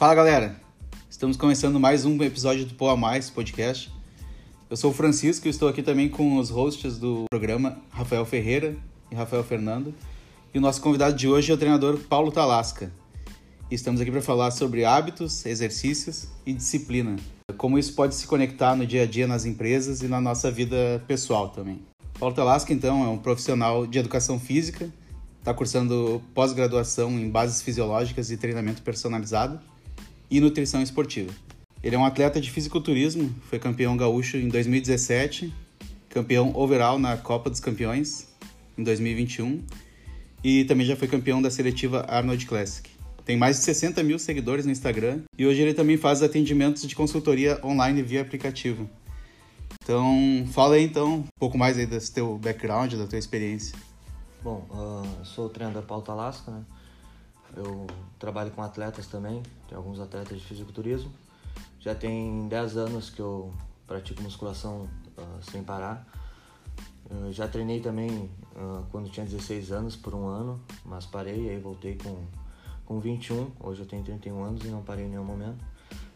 Fala galera, estamos começando mais um episódio do Poa Mais podcast. Eu sou o Francisco e estou aqui também com os hosts do programa, Rafael Ferreira e Rafael Fernando. E o nosso convidado de hoje é o treinador Paulo Talasca. E estamos aqui para falar sobre hábitos, exercícios e disciplina. Como isso pode se conectar no dia a dia nas empresas e na nossa vida pessoal também. Paulo Talasca, então, é um profissional de educação física, está cursando pós-graduação em bases fisiológicas e treinamento personalizado e nutrição esportiva. Ele é um atleta de fisiculturismo, foi campeão gaúcho em 2017, campeão overall na Copa dos Campeões em 2021 e também já foi campeão da seletiva Arnold Classic. Tem mais de 60 mil seguidores no Instagram e hoje ele também faz atendimentos de consultoria online via aplicativo. Então, fala aí então um pouco mais aí do teu background, da tua experiência. Bom, uh, sou o treinador Paulo Talasca, né? Eu trabalho com atletas também, tem alguns atletas de fisiculturismo. Já tem 10 anos que eu pratico musculação uh, sem parar. Uh, já treinei também uh, quando tinha 16 anos por um ano, mas parei aí voltei com, com 21. Hoje eu tenho 31 anos e não parei em nenhum momento.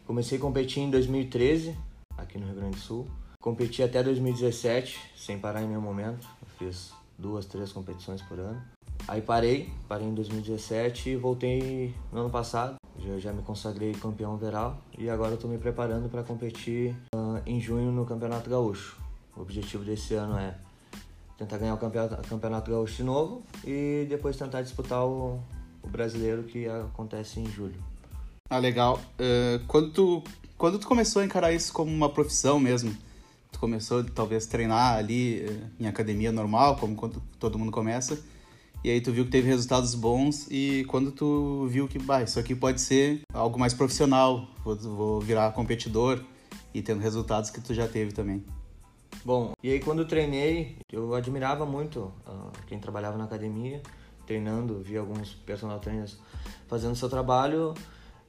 Comecei a competir em 2013, aqui no Rio Grande do Sul. Competi até 2017, sem parar em nenhum momento. Eu fiz duas, três competições por ano. Aí parei, parei em 2017 e voltei no ano passado. Já, já me consagrei campeão overall e agora estou me preparando para competir uh, em junho no Campeonato Gaúcho. O objetivo desse ano é tentar ganhar o campeonato, campeonato Gaúcho de novo e depois tentar disputar o, o brasileiro que acontece em julho. Ah, legal. Uh, quando, tu, quando tu começou a encarar isso como uma profissão mesmo, tu começou talvez treinar ali uh, em academia normal, como todo mundo começa, e aí tu viu que teve resultados bons e quando tu viu que, bah, isso aqui pode ser algo mais profissional, vou, vou virar competidor e tendo resultados que tu já teve também. Bom, e aí quando eu treinei, eu admirava muito uh, quem trabalhava na academia, treinando, via alguns personal trainers fazendo seu trabalho,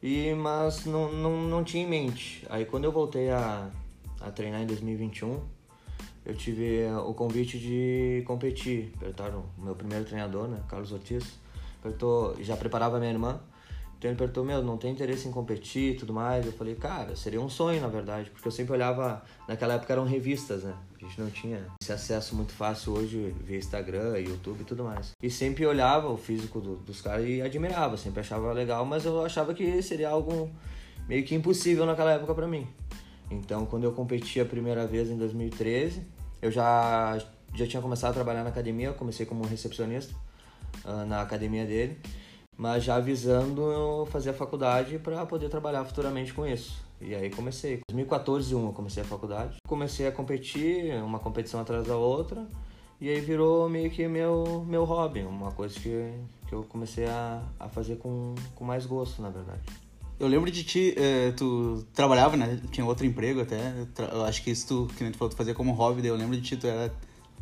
e mas não, não, não tinha em mente. Aí quando eu voltei a, a treinar em 2021, eu tive eh, o convite de competir. Apertaram o meu primeiro treinador, né, Carlos Ortiz, apertou, já preparava minha irmã. Então ele perguntou, meu, não tem interesse em competir e tudo mais? Eu falei, cara, seria um sonho, na verdade, porque eu sempre olhava, naquela época eram revistas, né? A gente não tinha esse acesso muito fácil hoje via Instagram, YouTube e tudo mais. E sempre olhava o físico do, dos caras e admirava, sempre achava legal, mas eu achava que seria algo meio que impossível naquela época para mim. Então, quando eu competi a primeira vez em 2013, eu já, já tinha começado a trabalhar na academia, comecei como recepcionista uh, na academia dele, mas já avisando eu fazer a faculdade para poder trabalhar futuramente com isso. E aí comecei. Em 2014, uma, eu comecei a faculdade. Comecei a competir, uma competição atrás da outra, e aí virou meio que meu, meu hobby, uma coisa que, que eu comecei a, a fazer com, com mais gosto, na verdade. Eu lembro de ti, eh, tu trabalhava, né? Tinha outro emprego até. Eu acho que isso tu, que nem tu falou, tu fazia como hobby, daí eu lembro de ti, tu era,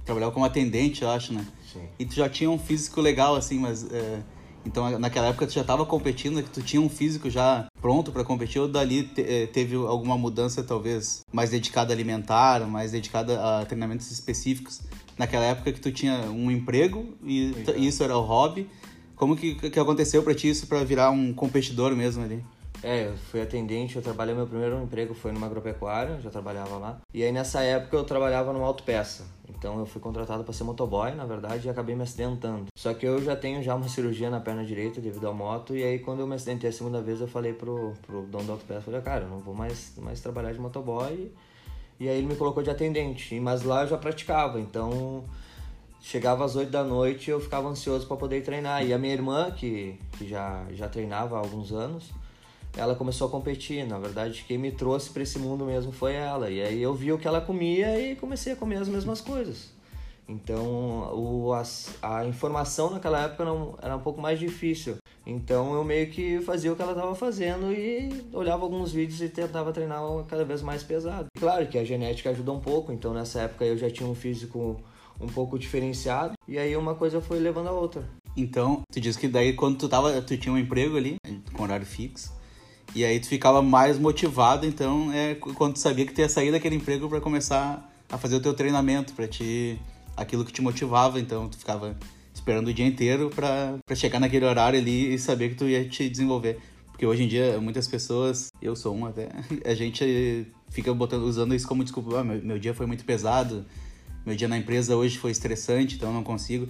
trabalhava como atendente, eu acho, né? Sim. E tu já tinha um físico legal, assim, mas. Eh, então naquela época tu já estava competindo, que tu tinha um físico já pronto para competir, ou dali te, eh, teve alguma mudança, talvez, mais dedicada a alimentar, mais dedicada a treinamentos específicos? Naquela época que tu tinha um emprego e Legal. isso era o hobby. Como que, que aconteceu para ti isso para virar um competidor mesmo ali? É, eu fui atendente, eu trabalhei, meu primeiro emprego foi numa agropecuária, já trabalhava lá. E aí nessa época eu trabalhava numa autopeça. Então eu fui contratado para ser motoboy, na verdade, e acabei me acidentando. Só que eu já tenho já uma cirurgia na perna direita devido à moto, e aí quando eu me acidentei a segunda vez, eu falei pro, pro dono da autopeça, falei, cara, eu não vou mais, mais trabalhar de motoboy. E aí ele me colocou de atendente, mas lá eu já praticava, então chegava às 8 da noite eu ficava ansioso para poder treinar. E a minha irmã, que, que já, já treinava há alguns anos, ela começou a competir. Na verdade, quem me trouxe para esse mundo mesmo foi ela. E aí eu vi o que ela comia e comecei a comer as mesmas coisas. Então, o, as, a informação naquela época não, era um pouco mais difícil. Então, eu meio que fazia o que ela estava fazendo e olhava alguns vídeos e tentava treinar cada vez mais pesado. Claro que a genética ajuda um pouco, então nessa época eu já tinha um físico um pouco diferenciado e aí uma coisa foi levando a outra. Então, tu disse que daí quando tu tava, tu tinha um emprego ali, com horário fixo, e aí tu ficava mais motivado, então, é quando tu sabia que tu ia sair daquele emprego para começar a fazer o teu treinamento, para te aquilo que te motivava, então tu ficava esperando o dia inteiro para chegar naquele horário ali e saber que tu ia te desenvolver. Porque hoje em dia, muitas pessoas, eu sou um até, a gente fica botando, usando isso como desculpa. Ah, meu, meu dia foi muito pesado, meu dia na empresa hoje foi estressante, então eu não consigo.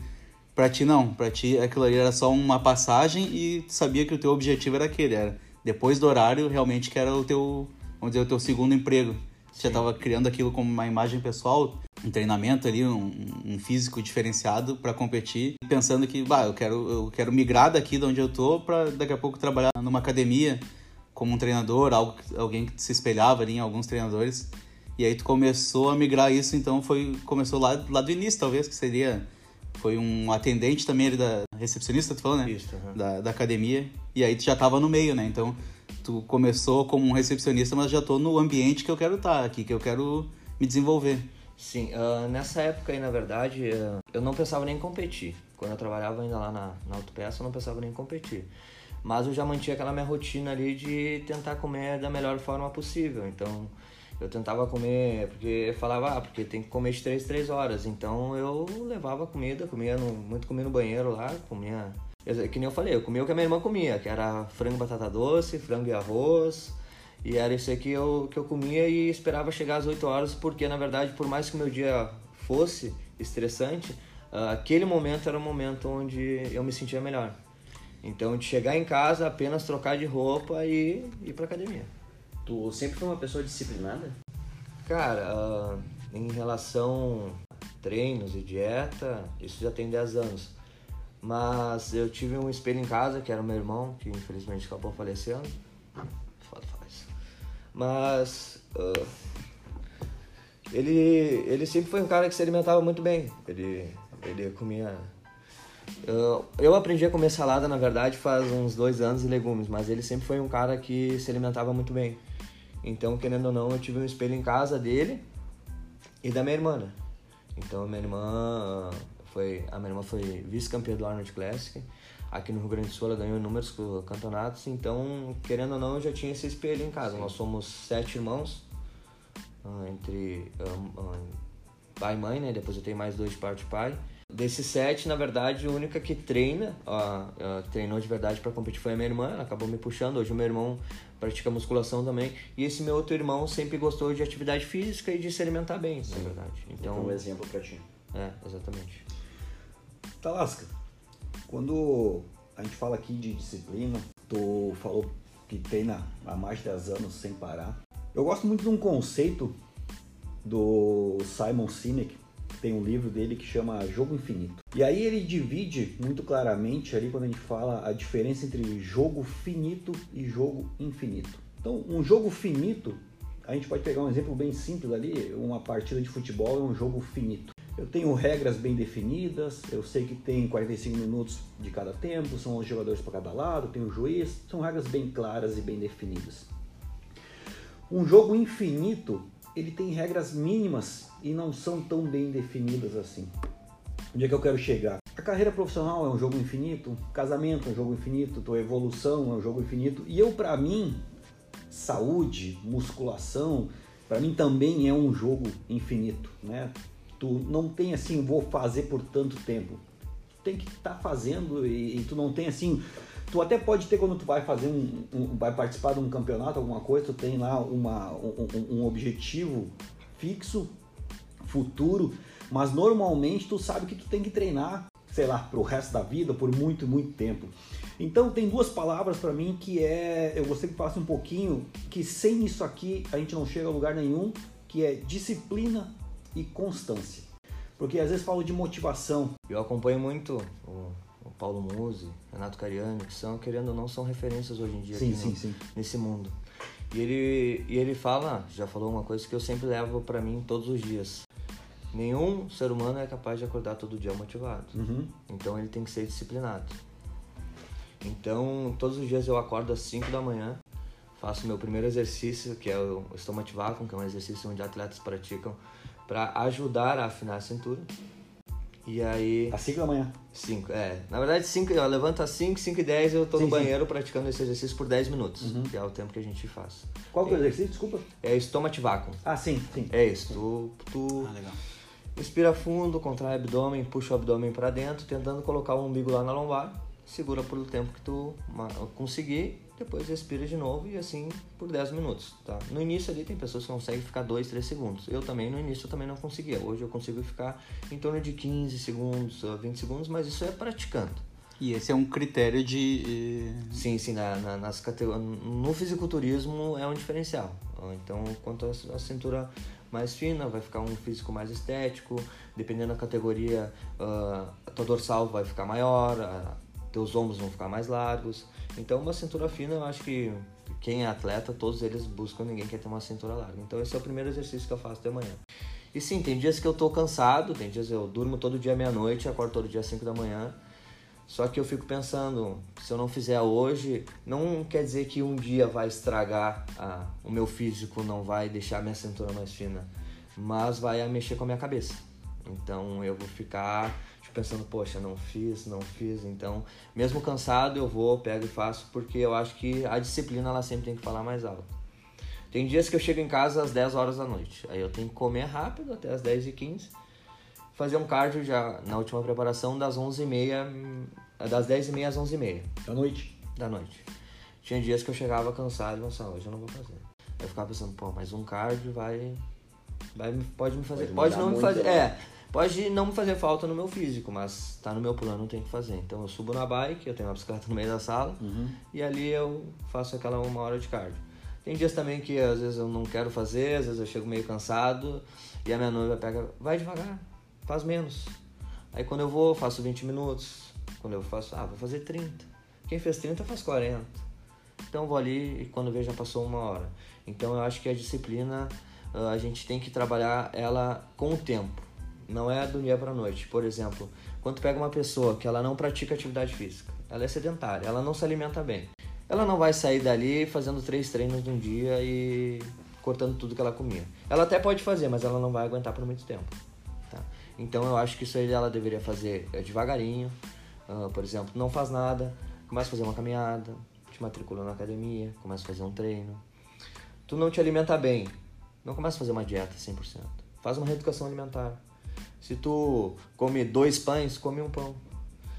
Pra ti, não. Pra ti, aquilo ali era só uma passagem e sabia que o teu objetivo era aquele. Era depois do horário, realmente, que era o teu, vamos dizer, o teu segundo emprego. Você já estava criando aquilo como uma imagem pessoal, um treinamento ali, um, um físico diferenciado para competir, pensando que, bah, eu quero, eu quero migrar daqui de onde eu tô para daqui a pouco trabalhar numa academia como um treinador, algo, alguém que se espelhava ali em alguns treinadores. E aí tu começou a migrar isso, então foi começou lá, lá do início, talvez, que seria foi um atendente também ali da recepcionista, tu falou, né? Isso, uhum. da, da academia. E aí tu já tava no meio, né? Então tu começou como um recepcionista, mas já tô no ambiente que eu quero estar tá aqui, que eu quero me desenvolver. Sim, uh, nessa época aí, na verdade, uh, eu não pensava nem em competir. Quando eu trabalhava ainda lá na, na autopeça, eu não pensava nem em competir. Mas eu já mantinha aquela minha rotina ali de tentar comer da melhor forma possível. Então, eu tentava comer, porque eu falava, ah, porque tem que comer de 3 3 horas. Então eu levava comida, comia no, muito comia no banheiro lá, comia. Que nem eu falei, eu comia o que a minha irmã comia, que era frango batata doce, frango e arroz. E era isso aí que eu, que eu comia e esperava chegar às 8 horas, porque na verdade, por mais que o meu dia fosse estressante, ah, aquele momento era o momento onde eu me sentia melhor. Então, de chegar em casa, apenas trocar de roupa e ir pra academia. Tu sempre foi uma pessoa disciplinada? Cara, uh, em relação a treinos e dieta, isso já tem 10 anos. Mas eu tive um espelho em casa, que era meu irmão, que infelizmente acabou falecendo. Foda isso. Mas uh, ele, ele sempre foi um cara que se alimentava muito bem. Ele, ele comia eu, eu aprendi a comer salada, na verdade, faz uns dois anos e legumes, mas ele sempre foi um cara que se alimentava muito bem. Então, querendo ou não, eu tive um espelho em casa dele e da minha irmã. Né? Então, a minha irmã foi, a minha irmã foi vice-campeã do Arnold Classic. Aqui no Rio Grande do Sul ela ganhou inúmeros campeonatos, então, querendo ou não, eu já tinha esse espelho em casa. Sim. Nós somos sete irmãos, ah, entre pai e mãe, né? Depois eu tenho mais dois de parte de pai. Desses sete, na verdade, a única que treina, ó, treinou de verdade para competir foi a minha irmã, ela acabou me puxando. Hoje o meu irmão pratica musculação também. E esse meu outro irmão sempre gostou de atividade física e de se alimentar bem, Sim. na verdade. Então, um exemplo para ti. É, exatamente. Talasca, quando a gente fala aqui de disciplina, tu falou que treina há mais de 10 anos sem parar. Eu gosto muito de um conceito do Simon Sinek, tem um livro dele que chama Jogo Infinito. E aí ele divide muito claramente ali quando a gente fala a diferença entre jogo finito e jogo infinito. Então, um jogo finito, a gente pode pegar um exemplo bem simples ali, uma partida de futebol é um jogo finito. Eu tenho regras bem definidas, eu sei que tem 45 minutos de cada tempo, são os jogadores para cada lado, tem o juiz, são regras bem claras e bem definidas. Um jogo infinito ele tem regras mínimas e não são tão bem definidas assim. Onde é que eu quero chegar? A carreira profissional é um jogo infinito, casamento é um jogo infinito, tua evolução é um jogo infinito. E eu, para mim, saúde, musculação, para mim também é um jogo infinito, né? Tu não tem assim, vou fazer por tanto tempo. Tu tem que estar tá fazendo e, e tu não tem assim, Tu até pode ter quando tu vai fazer um, um, vai participar de um campeonato, alguma coisa, tu tem lá uma, um, um objetivo fixo, futuro, mas normalmente tu sabe que tu tem que treinar, sei lá, pro resto da vida, por muito, muito tempo. Então tem duas palavras para mim que é, eu gostaria que falasse um pouquinho, que sem isso aqui a gente não chega a lugar nenhum, que é disciplina e constância. Porque às vezes falo de motivação. Eu acompanho muito o Paulo Musi, Renato Cariani, que são, querendo ou não, são referências hoje em dia sim, sim, no, sim. nesse mundo. E ele, e ele fala, já falou uma coisa que eu sempre levo para mim todos os dias. Nenhum ser humano é capaz de acordar todo dia motivado. Uhum. Então ele tem que ser disciplinado. Então, todos os dias eu acordo às 5 da manhã, faço meu primeiro exercício, que é o Stomach Vacuum, que é um exercício onde atletas praticam para ajudar a afinar a cintura. E aí. Às 5 da manhã? 5, é. Na verdade, 5, eu levanto às 5, 5 e 10 eu tô sim, no banheiro sim. praticando esse exercício por 10 minutos, uhum. que é o tempo que a gente faz. Qual que é o exercício? Desculpa. É stomach vacuum. Ah, sim, sim. É isso. Tu, tu ah, legal. Respira fundo, contrai o abdômen, puxa o abdômen para dentro, tentando colocar o umbigo lá na lombar. segura por o tempo que tu conseguir, depois respira de novo e assim por 10 minutos, tá? No início ali tem pessoas que conseguem ficar 2, 3 segundos. Eu também, no início, eu também não conseguia. Hoje eu consigo ficar em torno de 15 segundos, a 20 segundos, mas isso é praticando. E esse é um critério de. Sim, sim, na, na- nas categorias. No fisiculturismo é um diferencial. Então, quanto a, cintura mais fina, vai ficar um físico mais estético. Dependendo da categoria, ah, a tua dorsal vai ficar maior, a- teus ombros vão ficar mais largos. Então, uma cintura fina, eu acho que quem é atleta, todos eles buscam, ninguém quer ter uma cintura larga. Então, esse é o primeiro exercício que eu faço de manhã. E sim, tem dias que eu tô cansado, tem dias eu durmo todo dia meia-noite, acordo todo dia às 5 da manhã. Só que eu fico pensando, se eu não fizer hoje, não quer dizer que um dia vai estragar a- o meu físico, não vai deixar minha cintura mais fina, mas vai mexer com a minha cabeça. Então eu vou ficar pensando, poxa, não fiz, não fiz. Então, mesmo cansado, eu vou, pego e faço, porque eu acho que a disciplina ela sempre tem que falar mais alto. Tem dias que eu chego em casa às 10 horas da noite, aí eu tenho que comer rápido até às 10 e 15 fazer um cardio já na última preparação das 11h30, hum, das 10h30 às 11h30 Da noite. da noite. Tinha dias que eu chegava cansado e pensava, hoje eu não vou fazer. Aí eu ficava pensando, pô, mas um cardio vai, vai pode me fazer, Pode pode, não me fazer, né? é, pode não me fazer falta no meu físico, mas tá no meu plano, eu tenho que fazer. Então eu subo na bike, eu tenho uma bicicleta no meio da sala e ali eu faço aquela uma hora de cardio. Tem dias também que às vezes eu não quero fazer, às vezes eu chego meio cansado e a minha noiva pega, vai devagar, faz menos. Aí quando eu vou, faço 20 minutos. Quando eu faço, ah, vou fazer 30. Quem fez 30 faz 40. Então eu vou ali e quando vejo já passou uma hora. Então eu acho que a disciplina ah, a gente tem que trabalhar ela com o tempo. Não é do dia para noite. Por exemplo, quando pega uma pessoa que ela não pratica atividade física, ela é sedentária, ela não se alimenta bem. Ela não vai sair dali fazendo três treinos num dia e cortando tudo que ela comia. Ela até pode fazer, mas ela não vai aguentar por muito tempo. Tá? Então eu acho que isso aí ela deveria fazer eh, devagarinho. Ah, por exemplo, não faz nada, começa a fazer uma caminhada, te matricula na academia, começa a fazer um treino. Tu não te alimenta bem, não começa a fazer uma dieta 100%. Faz uma reeducação alimentar. Se tu come dois pães, come um pão.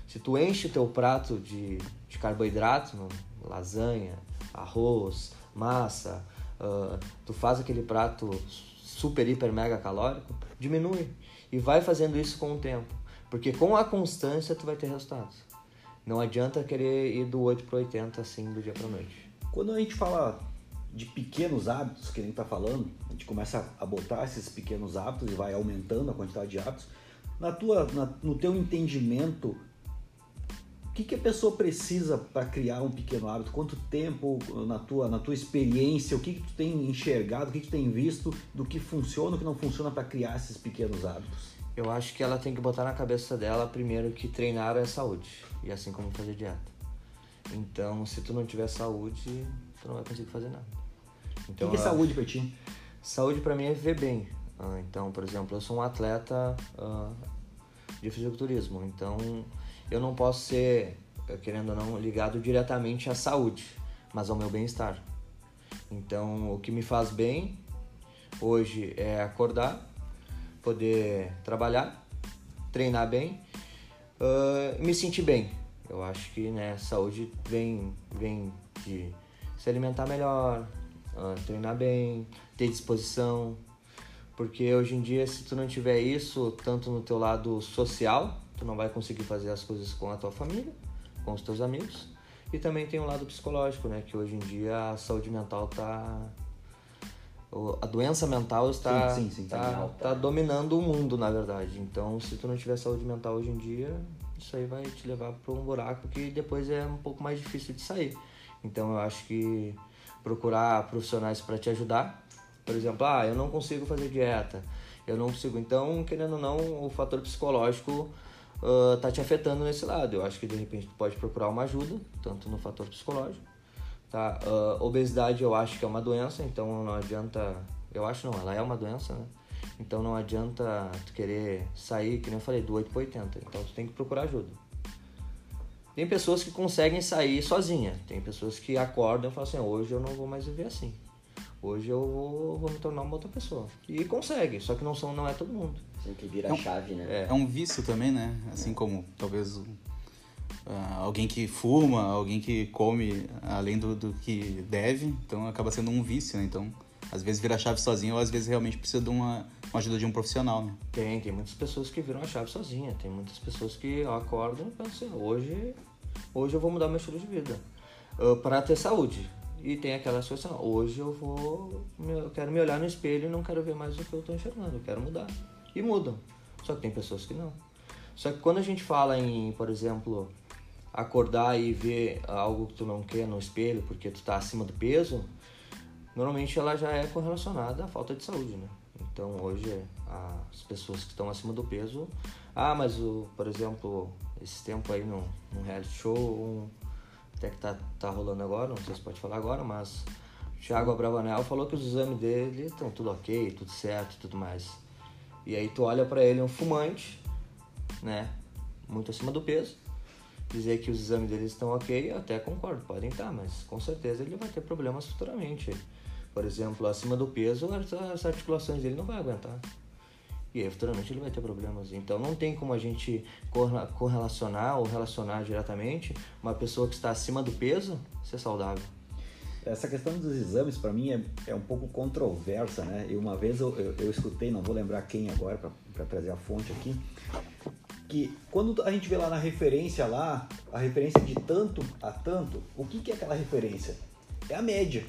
Se tu enche o teu prato de, de carboidrato, no- lasanha, arroz, massa, ah, tu faz aquele prato super, hiper, mega calórico, diminui. E vai fazendo isso com o tempo. Porque com a constância tu vai ter resultados. Não adianta querer ir do 8 para 80 assim do dia para noite. Quando a gente fala de pequenos hábitos, que a gente tá falando, a gente começa a botar esses pequenos hábitos e vai aumentando a quantidade de hábitos. Na tua, na- no teu entendimento, o que, que a pessoa precisa para criar um pequeno hábito? Quanto tempo na tua, na tua experiência? O que, que tu tem enxergado? O que, que tu tem visto do que funciona, o que não funciona para criar esses pequenos hábitos? Eu acho que ela tem que botar na cabeça dela primeiro que treinar é saúde, e assim como fazer dieta. Então, se tu não tiver saúde, tu não vai conseguir fazer nada. O Então, que, que é saúde para ti? Saúde para mim é viver bem. Ah, então, por exemplo, eu sou um atleta ah, de fisiculturismo, então eu não posso ser, querendo ou não, ligado diretamente à saúde, mas ao meu bem-estar. Então, o que me faz bem hoje é acordar, poder trabalhar, treinar bem ah, me sentir bem. Eu acho que né, saúde vem, vem de se alimentar melhor, ah, treinar bem, ter disposição. Porque hoje em dia, se tu não tiver isso, tanto no teu lado social, tu não vai conseguir fazer as coisas com a tua família, com os teus amigos. E também tem o lado psicológico, né? Que hoje em dia a saúde mental tá... A doença mental está, Sim, sim, sim, tá, tá tá dominando o mundo, na verdade. Então, se tu não tiver saúde mental hoje em dia, isso aí vai te levar para um buraco que depois é um pouco mais difícil de sair. Então, eu acho que procurar profissionais para te ajudar. Por exemplo, ah, eu não consigo fazer dieta, eu não consigo. Então, querendo ou não, o fator psicológico ah, tá te afetando nesse lado. Eu acho que de repente tu pode procurar uma ajuda, tanto no fator psicológico. Tá? Ah, obesidade eu acho que é uma doença, então não adianta. Eu acho não, ela é uma doença, né? Então não adianta tu querer sair, que nem eu falei, do 8 para 80. Então tu tem que procurar ajuda. Tem pessoas que conseguem sair sozinha. Tem pessoas que acordam e falam assim, hoje eu não vou mais viver assim. Hoje eu vou, vou me tornar uma outra pessoa. E consegue, só que não, são, não é todo mundo. Tem que virar a chave, né? É. É um vício também, né? Assim como talvez ah, alguém que fuma, alguém que come além do, do que deve, então acaba sendo um vício, né? Então, às vezes vira a chave sozinho ou às vezes realmente precisa de uma, uma ajuda de um profissional, né? Tem, tem muitas pessoas que viram a chave sozinha, tem muitas pessoas que acordam e pensam assim, hoje, hoje eu vou mudar meu estilo de vida uh, para ter saúde. E tem aquela situação, hoje eu vou, eu quero me olhar no espelho e não quero ver mais o que eu estou enxergando, eu quero mudar. E mudam. Só que tem pessoas que não. Só que quando a gente fala em, por exemplo, acordar e ver algo que tu não quer no espelho porque tu está acima do peso, normalmente ela já é correlacionada à falta de saúde, né? Então hoje as pessoas que estão acima do peso, ah, mas o, por exemplo, esse tempo aí no, no reality show, um, até que tá, tá rolando agora, não sei se pode falar agora, mas Thiago Abravanel falou que os exames dele estão tudo ok, tudo certo tudo mais. E aí tu olha para ele um fumante, né, muito acima do peso, dizer que os exames dele estão ok, eu até concordo, podem estar, mas com certeza ele vai ter problemas futuramente. Por exemplo, acima do peso, as articulações dele não vai aguentar. E aí, futuramente ele vai ter problemas. Então não tem como a gente correlacionar ou relacionar diretamente uma pessoa que está acima do peso ser saudável. Essa questão dos exames, para mim, é, é um pouco controversa, né? E uma vez eu, eu, eu escutei, não vou lembrar quem agora, para trazer a fonte aqui, que quando a gente vê lá na referência lá, a referência de tanto a tanto, o que, que é aquela referência? É a média.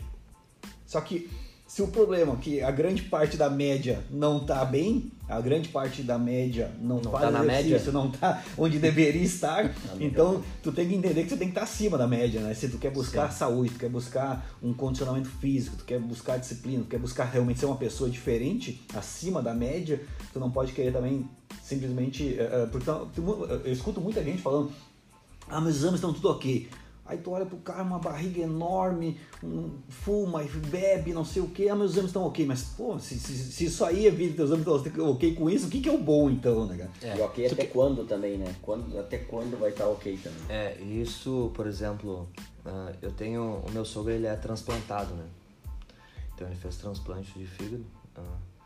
Só que se o problema é que a grande parte da média não está bem, a grande parte da média não, não faz tá exercício, não está onde deveria estar, então tu tem que entender que tu tem que estar tá acima da média, né? Se tu quer buscar Sim. saúde, tu quer buscar um condicionamento físico, tu quer buscar disciplina, tu quer buscar realmente ser uma pessoa diferente, acima da média, tu não pode querer também simplesmente... Uh, porque eu escuto muita gente falando ah, meus exames estão tudo ok. Aí tu olha pro cara, uma barriga enorme, um, fuma e bebe, não sei o que, ah, meus exames estão ok, mas pô, se, se, se isso aí é vida, teus exames estão ok com isso, o que, que é o bom então, né, cara? É. E ok até que... quando também, né? Quando, até quando vai estar tá ok também? É, isso, por exemplo, uh, eu tenho, o meu sogro ele é transplantado, né? Então ele fez transplante de fígado. Uh,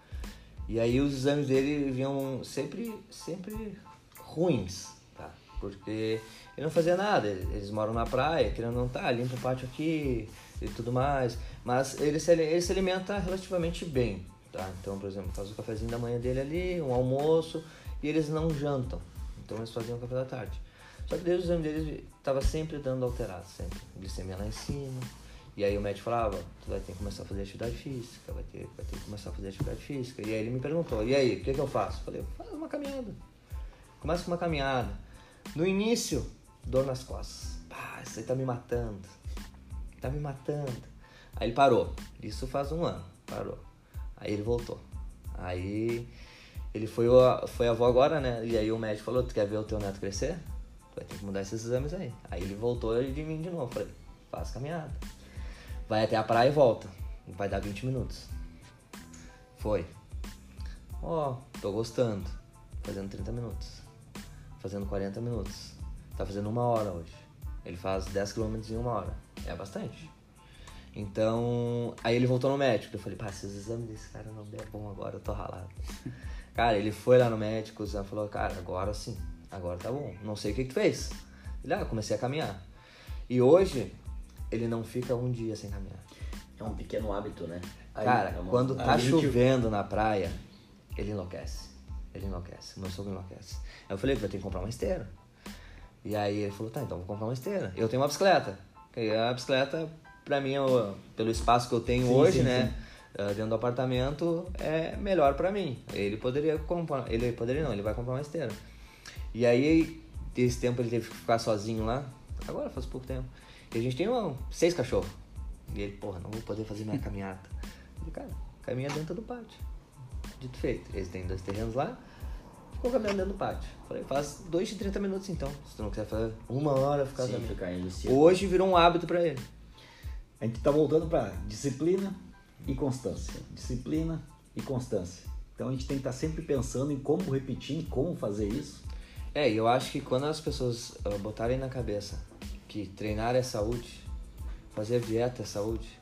e aí os exames dele vinham sempre, sempre ruins, tá? Porque ele não fazia nada. Eles moram na praia, querendo não tá, limpa o pátio aqui e tudo mais. Mas ele se, ele se alimenta relativamente bem, tá? Então, por exemplo, faz o cafezinho da manhã dele ali, um almoço, e eles não jantam. Então eles faziam o café da tarde. Só que desde o exame deles estava sempre dando alterado, sempre. Glicemia lá em cima. E aí o médico falava, tu vai ter que começar a fazer atividade física, vai ter, vai ter que começar a fazer atividade física. E aí ele me perguntou, e aí, o que, que eu faço? Falei, faz uma caminhada. Começa com uma caminhada. No início, dor nas costas. Pá, isso aí tá me matando. Tá me matando. Aí ele parou. Isso faz um ano. Parou. Aí ele voltou. Aí ele foi, foi avô agora, né? E aí o médico falou: Tu quer ver o teu neto crescer? Tu vai ter que mudar esses exames aí. Aí ele voltou de mim de novo. Falei: Faz caminhada. Vai até a praia e volta. Vai dar 20 minutos. Foi. Ó, oh, tô gostando. Fazendo 30 minutos. Fazendo 40 minutos. Tá fazendo uma hora hoje. Ele faz 10 km em uma hora. É bastante. Então, aí ele voltou no médico. Eu falei, pá, se os exames desse cara não der bom agora, eu tô ralado. cara, ele foi lá no médico, o Zé falou, cara, agora sim, agora tá bom. Não sei o que que tu fez. Ele, ah, comecei a caminhar. E hoje, ele não fica um dia sem caminhar. É um pequeno hábito, né? Cara, é uma... quando tá chovendo na praia, ele enlouquece. Ele enlouquece. Meu sogro enlouquece. Aí eu falei, vai ter que comprar uma esteira. E aí ele falou, tá, então vou comprar uma esteira. Eu tenho uma bicicleta. E a bicicleta, pra mim, eu, pelo espaço que eu tenho sim, hoje, sim, né? Sim. Uh, dentro do apartamento, é melhor pra mim. Ele poderia comprar, ele poderia não, ele vai comprar uma esteira. E aí, desse tempo ele teve que ficar sozinho lá. Agora faz pouco tempo. E a gente tem uma, seis cachorros. E ele, porra, não vou poder fazer minha caminhada. Ele, cara, caminha dentro do pátio. Dito feito. Eles têm dois terrenos lá ficou caminhando dentro do pátio. Falei, faz 2 de 30 minutos então. Se tu não quiser fazer uma hora, ficar Sim, ficar Hoje virou um hábito para ele. A gente tá voltando para disciplina e constância. Disciplina e constância. Então a gente tem que estar tá sempre pensando em como repetir, em como fazer isso. É, e eu acho que quando as pessoas uh, botarem na cabeça que treinar é saúde, fazer dieta é saúde,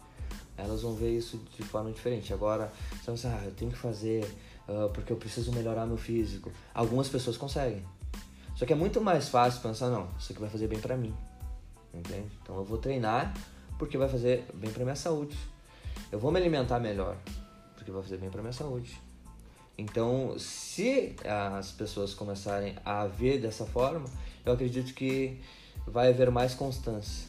elas vão ver isso de forma diferente. Agora, você vai ah, eu tenho que fazer uh, porque eu preciso melhorar meu físico. Algumas pessoas conseguem. Só que é muito mais fácil pensar, não, isso aqui vai fazer bem pra mim. Entende? Então eu vou treinar porque vai fazer bem pra minha saúde. Eu vou me alimentar melhor porque vai fazer bem pra minha saúde. Então, se as pessoas começarem a ver dessa forma, eu acredito que vai haver mais constância.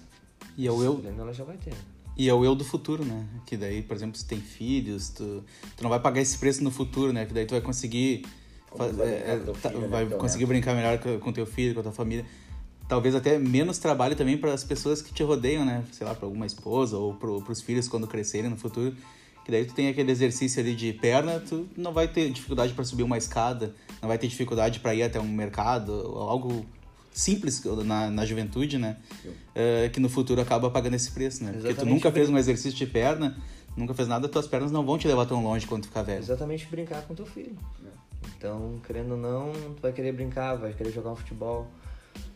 E é o eu, Disciplina ela já vai ter. E é o eu do futuro, né? Que daí, por exemplo, se tem filhos, tu, tu não vai pagar esse preço no futuro, né? Que daí tu vai conseguir vai é, teu tá- filho, né, vai teu conseguir brincar melhor com, com teu filho, com a tua família. Talvez até menos trabalho também para as pessoas que te rodeiam, né? Sei lá, para alguma esposa ou para os filhos quando crescerem no futuro. Que daí tu tem aquele exercício ali de perna, tu não vai ter dificuldade para subir uma escada, não vai ter dificuldade para ir até um mercado, algo simples na, na juventude, né? É, que no futuro acaba pagando esse preço, né? Porque tu Exatamente. nunca fez um exercício de perna, nunca fez nada, tuas pernas não vão te levar tão longe quando tu ficar velho. Exatamente brincar com teu filho. Então, querendo ou não, tu vai querer brincar, vai querer jogar um futebol.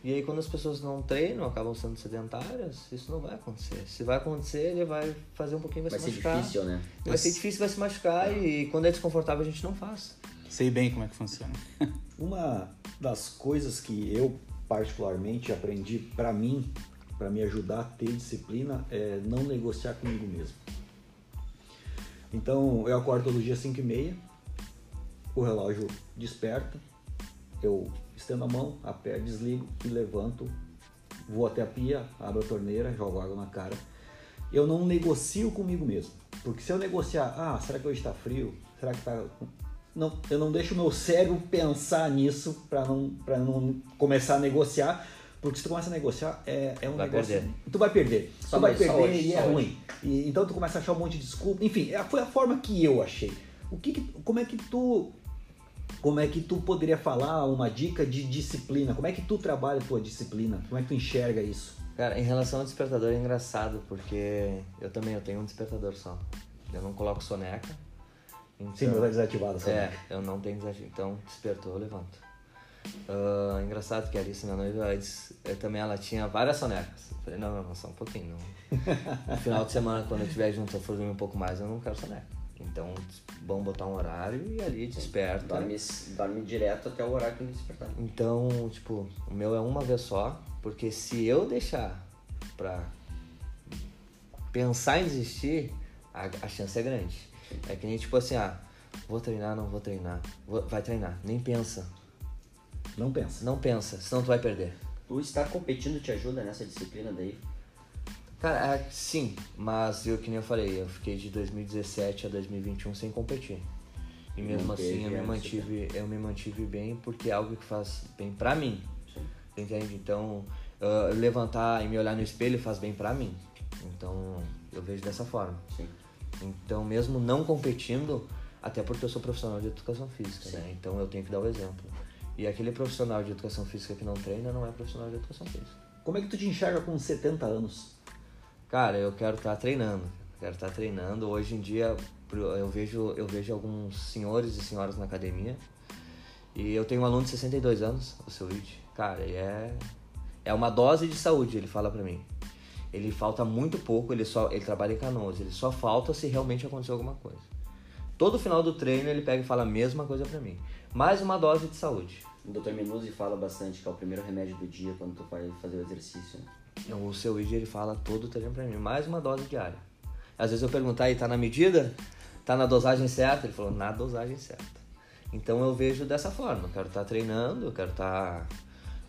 E aí quando as pessoas não treinam, acabam sendo sedentárias, isso não vai acontecer. Se vai acontecer, ele vai fazer um pouquinho, vai, Vai se ser machucar. difícil, né? Vai ser difícil, vai se machucar e quando é desconfortável a gente não faz. Sei bem como é que funciona. Uma das coisas que eu particularmente aprendi pra mim, pra me ajudar a ter disciplina, é não negociar comigo mesmo. Então eu acordo todo dia às 5 e meia, o relógio desperta, eu estendo a mão, aperto, desligo e levanto, vou até a pia, abro a torneira, jogo água na cara. Eu não negocio comigo mesmo. Porque se eu negociar, ah, será que hoje está frio? Será que tá. Não, eu não deixo o meu cérebro pensar nisso para não, pra não começar a negociar. Porque se tu começa a negociar, é, é um Vai negócio. perder. Tu vai perder. Só tu vai perder e é ruim. E, então tu começa a achar um monte de desculpa. Enfim, é- foi a forma que eu achei. O que, que- como é que tu como é que tu poderia falar uma dica de disciplina? Como é que tu trabalha a tua disciplina? Como é que tu enxerga isso? Cara, em relação ao despertador é engraçado, porque eu também eu tenho um despertador só. Eu não coloco soneca. Então, Sim, meu tá desativado, sabe? É, eu não tenho desafio. Então, despertou, eu levanto. Ah, engraçado que a Alice, minha noiva, antes, eu também ela tinha várias sonecas. Eu falei, não, não, não, só um pouquinho. Não. No final de semana, quando eu estiver junto, eu for dormir um pouco mais, eu não quero soneca. Então, bom botar um horário e ali desperta. Dorme, dorme direto até o horário que ele despertar. Então, tipo, o meu é uma vez só, porque se eu deixar pra pensar em desistir, a, a chance é grande. É que nem tipo assim, ah, vou treinar, não vou treinar. Vou- vai treinar, nem pensa. Não pensa. Não pensa, senão tu vai perder. Tu estar competindo te ajuda nessa disciplina daí? Cara, é, sim, mas eu que nem eu falei, eu fiquei de 2017 a 2021 sem competir. E mesmo Não assim eu me mantive, eu me mantive bem porque é algo que faz bem pra mim. Sim. Entende? Então, ah, levantar e me olhar no espelho faz bem pra mim. Então, eu vejo dessa forma. Sim. Então, mesmo não competindo, até porque eu sou profissional de educação física, Sim. né? Então eu tenho que dar o exemplo. E aquele profissional de educação física que não treina não é profissional de educação física. Como é que tu te enxerga com 70 anos? Cara, eu quero estar treinando. Quero estar treinando. Hoje em dia eu vejo, eu vejo alguns senhores e senhoras na academia. E eu tenho um aluno de 62 anos, o seu Luigi. Cara, ele é é uma dose de saúde, ele fala pra mim. Ele falta muito pouco, ele só ele trabalha em Canoas, ele só falta se realmente acontecer alguma coisa. Todo final do treino ele pega e fala a mesma coisa pra mim. Mais uma dose de saúde. O Dr. Minuzzi fala bastante que é o primeiro remédio do dia quando tu vai fazer o exercício. né? O seu Luigi ele fala todo o treino pra mim, mais uma dose diária. Às vezes eu perguntar, aí tá na medida? Tá na dosagem certa? Ele falou, na dosagem certa. Então eu vejo dessa forma, eu quero estar treinando, eu quero estar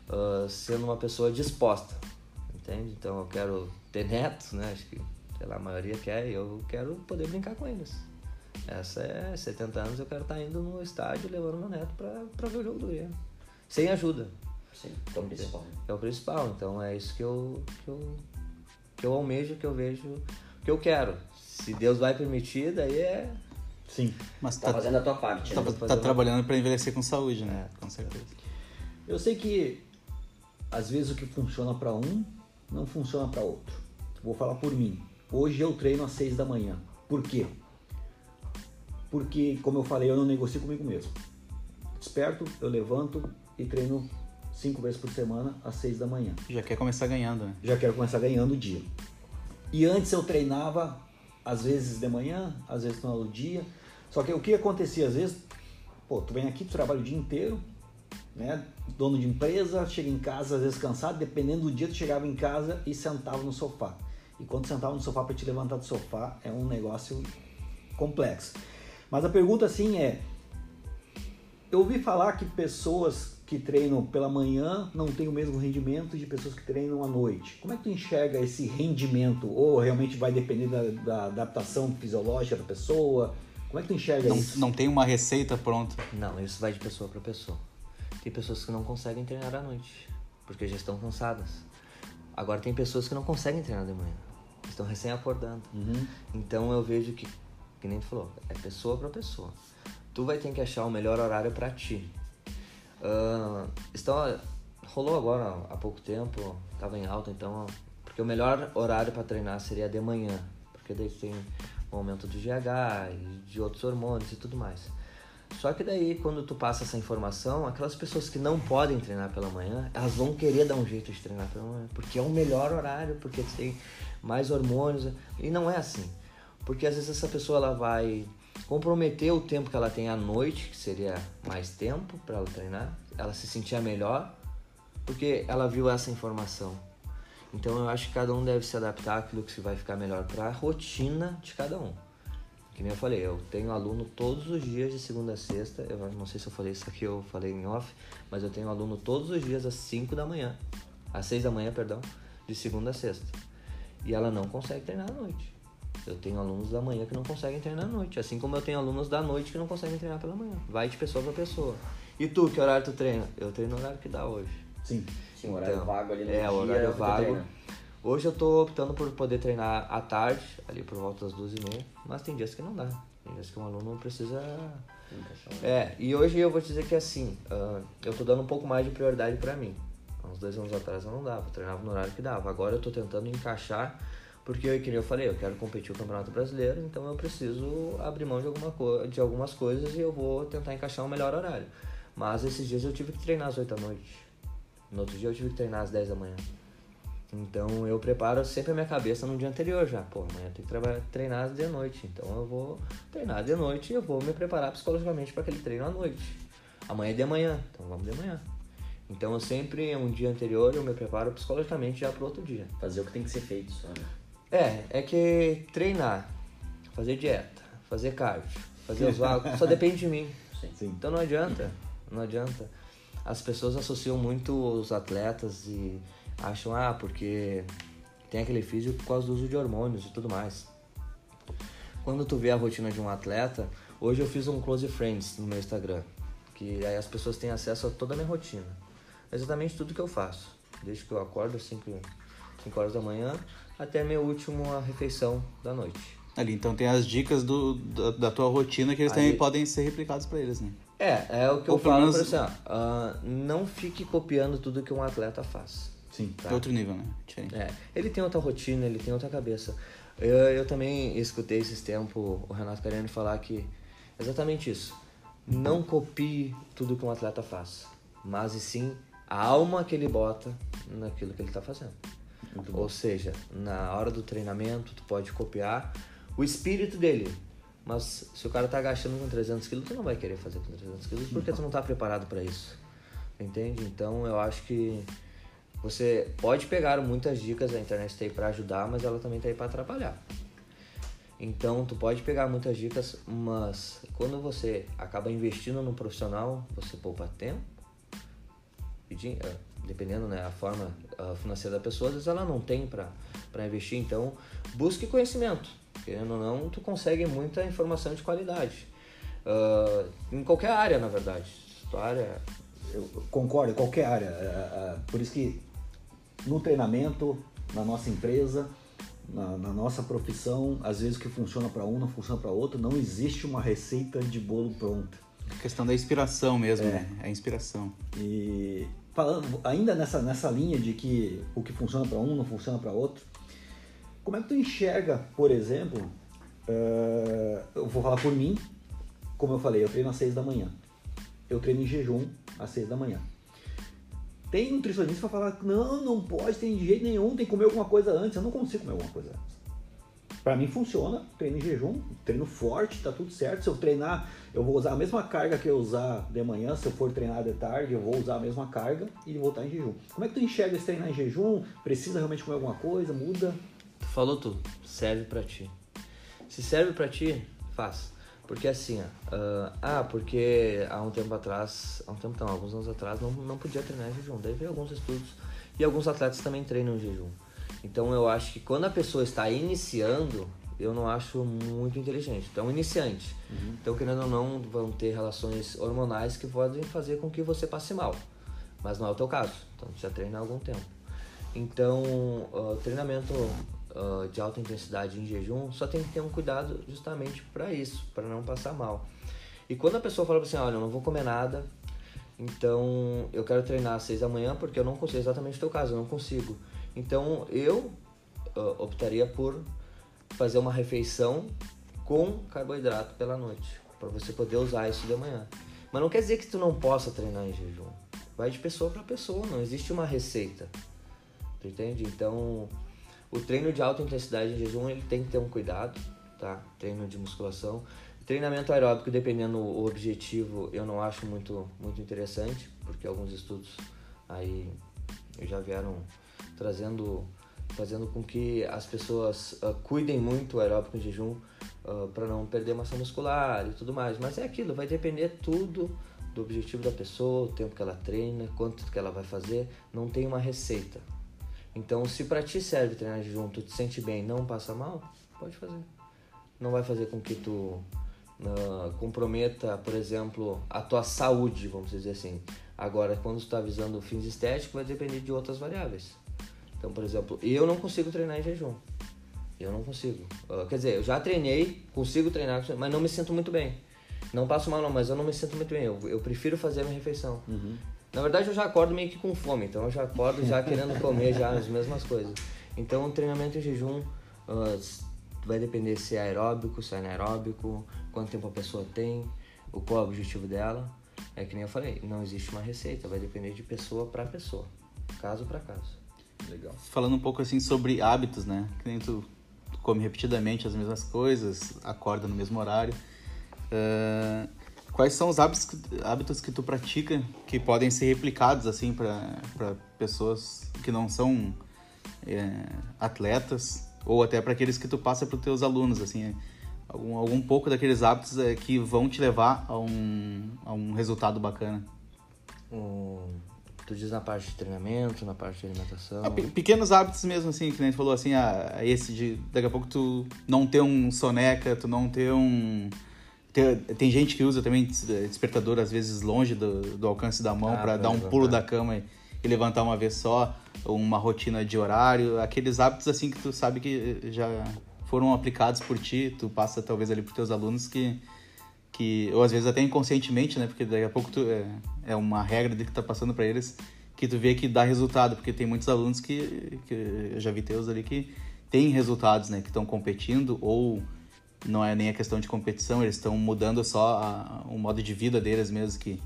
ah, sendo uma pessoa disposta, entende? Então eu quero ter netos, né? Acho que, sei lá, a maioria quer e eu quero poder brincar com eles. Essa é 70 anos, eu quero estar indo no estádio levando meu neto pra, pra ver o jogo do Grêmio. Sem ajuda. Sim, é o principal. É o principal, então é isso que eu, que eu, que eu almejo, que eu vejo, que eu quero. Se Deus vai permitir, daí é. Sim. Mas Tá tá, fazendo a tua parte, tá, né? tá trabalhando para envelhecer com saúde, né? É. Com certeza. Eu sei que às vezes o que funciona para um não funciona para outro. Vou falar por mim. Hoje eu treino às 6 da manhã. Por quê? Porque, como eu falei, eu não negocio comigo mesmo. Desperto, eu levanto e treino cinco vezes por semana às 6 da manhã. Já quer começar ganhando, né? Já quero começar ganhando o dia. E antes eu treinava às vezes de manhã, às vezes no final do dia. Só que o que acontecia às vezes, pô, tu vem aqui, tu trabalha o dia inteiro, né? Dono de empresa, chega em casa às vezes cansado, dependendo do dia tu chegava em casa e sentava no sofá. E quando sentava no sofá para te levantar do sofá é um negócio complexo. Mas a pergunta assim é, eu ouvi falar que pessoas que treinam pela manhã não têm o mesmo rendimento de pessoas que treinam à noite. Como é que tu enxerga esse rendimento? Ou realmente vai depender da, da adaptação fisiológica da pessoa? Como é que tu enxerga Não, isso? não tem uma receita pronta. Não, isso vai de pessoa para pessoa. Tem pessoas que não conseguem treinar à noite, porque já estão cansadas. Agora tem pessoas que não conseguem treinar de manhã, estão recém acordando. Uhum. Então eu vejo que, que nem tu falou, é pessoa para pessoa. Tu vai ter que achar o melhor horário para ti. Estão, rolou agora há pouco tempo, tava em alta, então porque o melhor horário para treinar seria de manhã, porque daí tem o aumento do GH e de outros hormônios e tudo mais. Só que daí, quando tu passa essa informação, aquelas pessoas que não podem treinar pela manhã, elas vão querer dar um jeito de treinar pela manhã, porque é o melhor horário, porque tem mais hormônios, e não é assim. Porque às vezes essa pessoa ela vai comprometer o tempo que ela tem à noite, que seria mais tempo para ela treinar, ela se sentia melhor, porque ela viu essa informação. Então eu acho que cada um deve se adaptar àquilo que vai ficar melhor para a rotina de cada um. Que nem eu falei, eu tenho aluno todos os dias de segunda a sexta. Eu não sei se eu falei isso aqui, eu falei em off, mas eu tenho aluno todos os dias às 5 da manhã, às 6 da manhã, perdão, de segunda a sexta. E ela não consegue treinar à noite. Eu tenho alunos da manhã que não conseguem treinar à noite, assim como eu tenho alunos da noite que não conseguem treinar pela manhã. Vai de pessoa para pessoa. E tu, que horário tu treina? Eu treino no horário que dá hoje. Sim. Sim, o horário Então, vago ali no é, dia. o horário vago. Hoje eu tô optando por poder treinar à tarde, ali por volta das duas e meia, mas tem dias que não dá. Tem dias que um aluno precisa. É, e hoje eu vou te dizer que assim, ah, eu tô dando um pouco mais de prioridade pra mim. Há uns dois anos atrás eu não dava, eu treinava no horário que dava. Agora eu tô tentando encaixar, porque, que nem eu falei, eu quero competir o Campeonato Brasileiro, então eu preciso abrir mão de, alguma co de algumas coisas e eu vou tentar encaixar um melhor horário. Mas esses dias eu tive que treinar às 8 da noite. No outro dia eu tive que treinar às 10 da manhã. Então eu preparo sempre a minha cabeça no dia anterior já. Pô, amanhã tem que trabalhar, treinar de noite. Então eu vou treinar de noite e eu vou me preparar psicologicamente para aquele treino à noite. Amanhã é de manhã, então vamos de manhã. Então eu sempre, um dia anterior, eu me preparo psicologicamente já pro outro dia. Fazer o que tem que ser feito só, né? É, é que treinar, fazer dieta, fazer cardio, fazer os vagos, só depende de mim. Sim. Sim. Então não adianta, não adianta. As pessoas associam muito os atletas e acham, ah, porque tem aquele físico por causa do uso de hormônios e tudo mais. Quando tu vê a rotina de um atleta, hoje eu fiz um close friends no meu Instagram, que aí as pessoas têm acesso a toda a minha rotina. Exatamente tudo que eu faço, desde que eu acordo às 5, 5 horas da manhã até a minha última refeição da noite. Ali, então tem as dicas do, da, da tua rotina que eles Aí- também podem ser replicados pra eles, né? É, é o que Ou eu falo menos- pra você, ó, ah, não fique copiando tudo que um atleta faz. Sim. Tá. É outro nível, né? Diferente. É, ele tem outra rotina, ele tem outra cabeça. Eu, eu também escutei esses tempos o Renato Cariani falar que exatamente isso. Não copie tudo que um atleta faz, mas e sim a alma que ele bota naquilo que ele está fazendo. Ou seja, na hora do treinamento, tu pode copiar o espírito dele. Mas se o cara tá agachando com 300 quilos, tu não vai querer fazer com 300 quilos porque tu não tá preparado para isso. Entende? Então eu acho que você pode pegar muitas dicas, a internet tá aí para ajudar, mas ela também tá aí para atrapalhar. Então tu pode pegar muitas dicas, mas quando você acaba investindo no profissional, você poupa tempo, eh, dependendo né, a forma ah, financeira da pessoa, às vezes ela não tem para investir, então busque conhecimento. Querendo ou não, tu consegue muita informação de qualidade. Ah, em qualquer área, na verdade. Tua área Eu concordo, em qualquer área. É, é, Por isso que no treinamento, na nossa empresa, na, na nossa profissão, às vezes o que funciona para um não funciona para outro. Não existe uma receita de bolo pronta. A questão da inspiração mesmo, É. né? É a inspiração. E falando ainda nessa, nessa linha de que o que funciona para um não funciona para outro, como é que tu enxerga, por exemplo, eh, eu vou falar por mim, como eu falei, eu treino às seis da manhã. Eu treino em jejum às seis da manhã. Tem nutricionista que falar, não, não pode, tem de jeito nenhum, tem que comer alguma coisa antes. Eu não consigo comer alguma coisa antes. Pra mim funciona, treino em jejum, treino forte, tá tudo certo. Se eu treinar, eu vou usar a mesma carga que eu usar de manhã, se eu for treinar de tarde, eu vou usar a mesma carga e voltar em jejum. Como é que tu enxerga esse treinar em jejum? Precisa realmente comer alguma coisa? Muda? Tu falou tudo, serve pra ti. Se serve pra ti, faz. Porque assim, ó, ah, ah, porque há um tempo atrás, há um tempo não, alguns anos atrás, não, não podia treinar em jejum. Daí veio alguns estudos e alguns atletas também treinam em jejum. Então eu acho que quando a pessoa está iniciando, eu não acho muito inteligente. Então, iniciante. Uhum. Então, querendo ou não, vão ter relações hormonais que podem fazer com que você passe mal. Mas não é o teu caso. Então, já treina há algum tempo. Então, uh, treinamento uh, de alta intensidade em jejum só tem que ter um cuidado justamente para isso, para não passar mal. E quando a pessoa fala assim, olha, eu não vou comer nada, então eu quero treinar às seis da manhã porque eu não consigo, exatamente o teu caso, eu não consigo. Então eu uh, optaria por fazer uma refeição com carboidrato pela noite, para você poder usar isso de manhã. Mas não quer dizer que tu não possa treinar em jejum. Vai de pessoa para pessoa, não existe uma receita. Tu entende? Então, o treino de alta intensidade em jejum, ele tem que ter um cuidado, tá? Treino de musculação. Treinamento aeróbico, dependendo do objetivo, eu não acho muito, muito interessante, porque alguns estudos aí já vieram trazendo fazendo com que as pessoas uh, cuidem muito o aeróbico em jejum uh, ah, para não perder massa muscular e tudo mais. Mas é aquilo, vai depender tudo do objetivo da pessoa, o tempo que ela treina, quanto que ela vai fazer. Não tem uma receita. Então, se para ti serve treinar jejum, tu te sente bem, não passa mal, pode fazer. Não vai fazer com que tu uh, comprometa, por exemplo, a tua saúde, vamos dizer assim. Agora, quando tu está visando fins estéticos, vai depender de outras variáveis. Então, por exemplo, eu não consigo treinar em jejum. Eu não consigo. Uh, quer dizer, eu já treinei, consigo treinar, mas não me sinto muito bem. Não passo mal não, mas eu não me sinto muito bem. Eu, eu prefiro fazer a minha refeição. Uhum. Na verdade, eu já acordo meio que com fome, então eu já acordo já querendo comer já as mesmas coisas. Então, o treinamento em jejum uh, vai depender se é aeróbico, se é anaeróbico, quanto tempo a pessoa tem, o qual é o objetivo dela. É que nem eu falei, não existe uma receita, vai depender de pessoa para pessoa, caso para caso. Legal. Falando um pouco assim sobre hábitos, né? Que nem tu, tu come repetidamente as mesmas coisas, acorda no mesmo horário. Uh, quais são os hábitos que, hábitos que tu pratica que podem ser replicados assim para pessoas que não são é, atletas ou até para aqueles que tu passa para os teus alunos assim algum, algum pouco daqueles hábitos é, que vão te levar a um, a um resultado bacana Tu diz na parte de treinamento, na parte de alimentação? Ah, pequenos hábitos mesmo, assim, que a gente falou assim, ah, esse de daqui a pouco tu não ter um soneca, tu não ter um. Ter, tem gente que usa também despertador, às vezes, longe do, do alcance da mão, ah, para dar um levantar. pulo da cama e, e, levantar uma vez só, uma rotina de horário, aqueles hábitos assim que tu sabe que já foram aplicados por ti, tu passa talvez ali para teus alunos que que ou às vezes até inconscientemente, né? Porque daqui a pouco tu, é, é uma regra de que tá passando para eles que tu vê que dá resultado, porque tem muitos alunos que, que eu já vi teus ali que têm resultados, né? Que estão competindo ou não é nem a questão de competição, eles estão mudando só a, o modo de vida deles mesmo, que de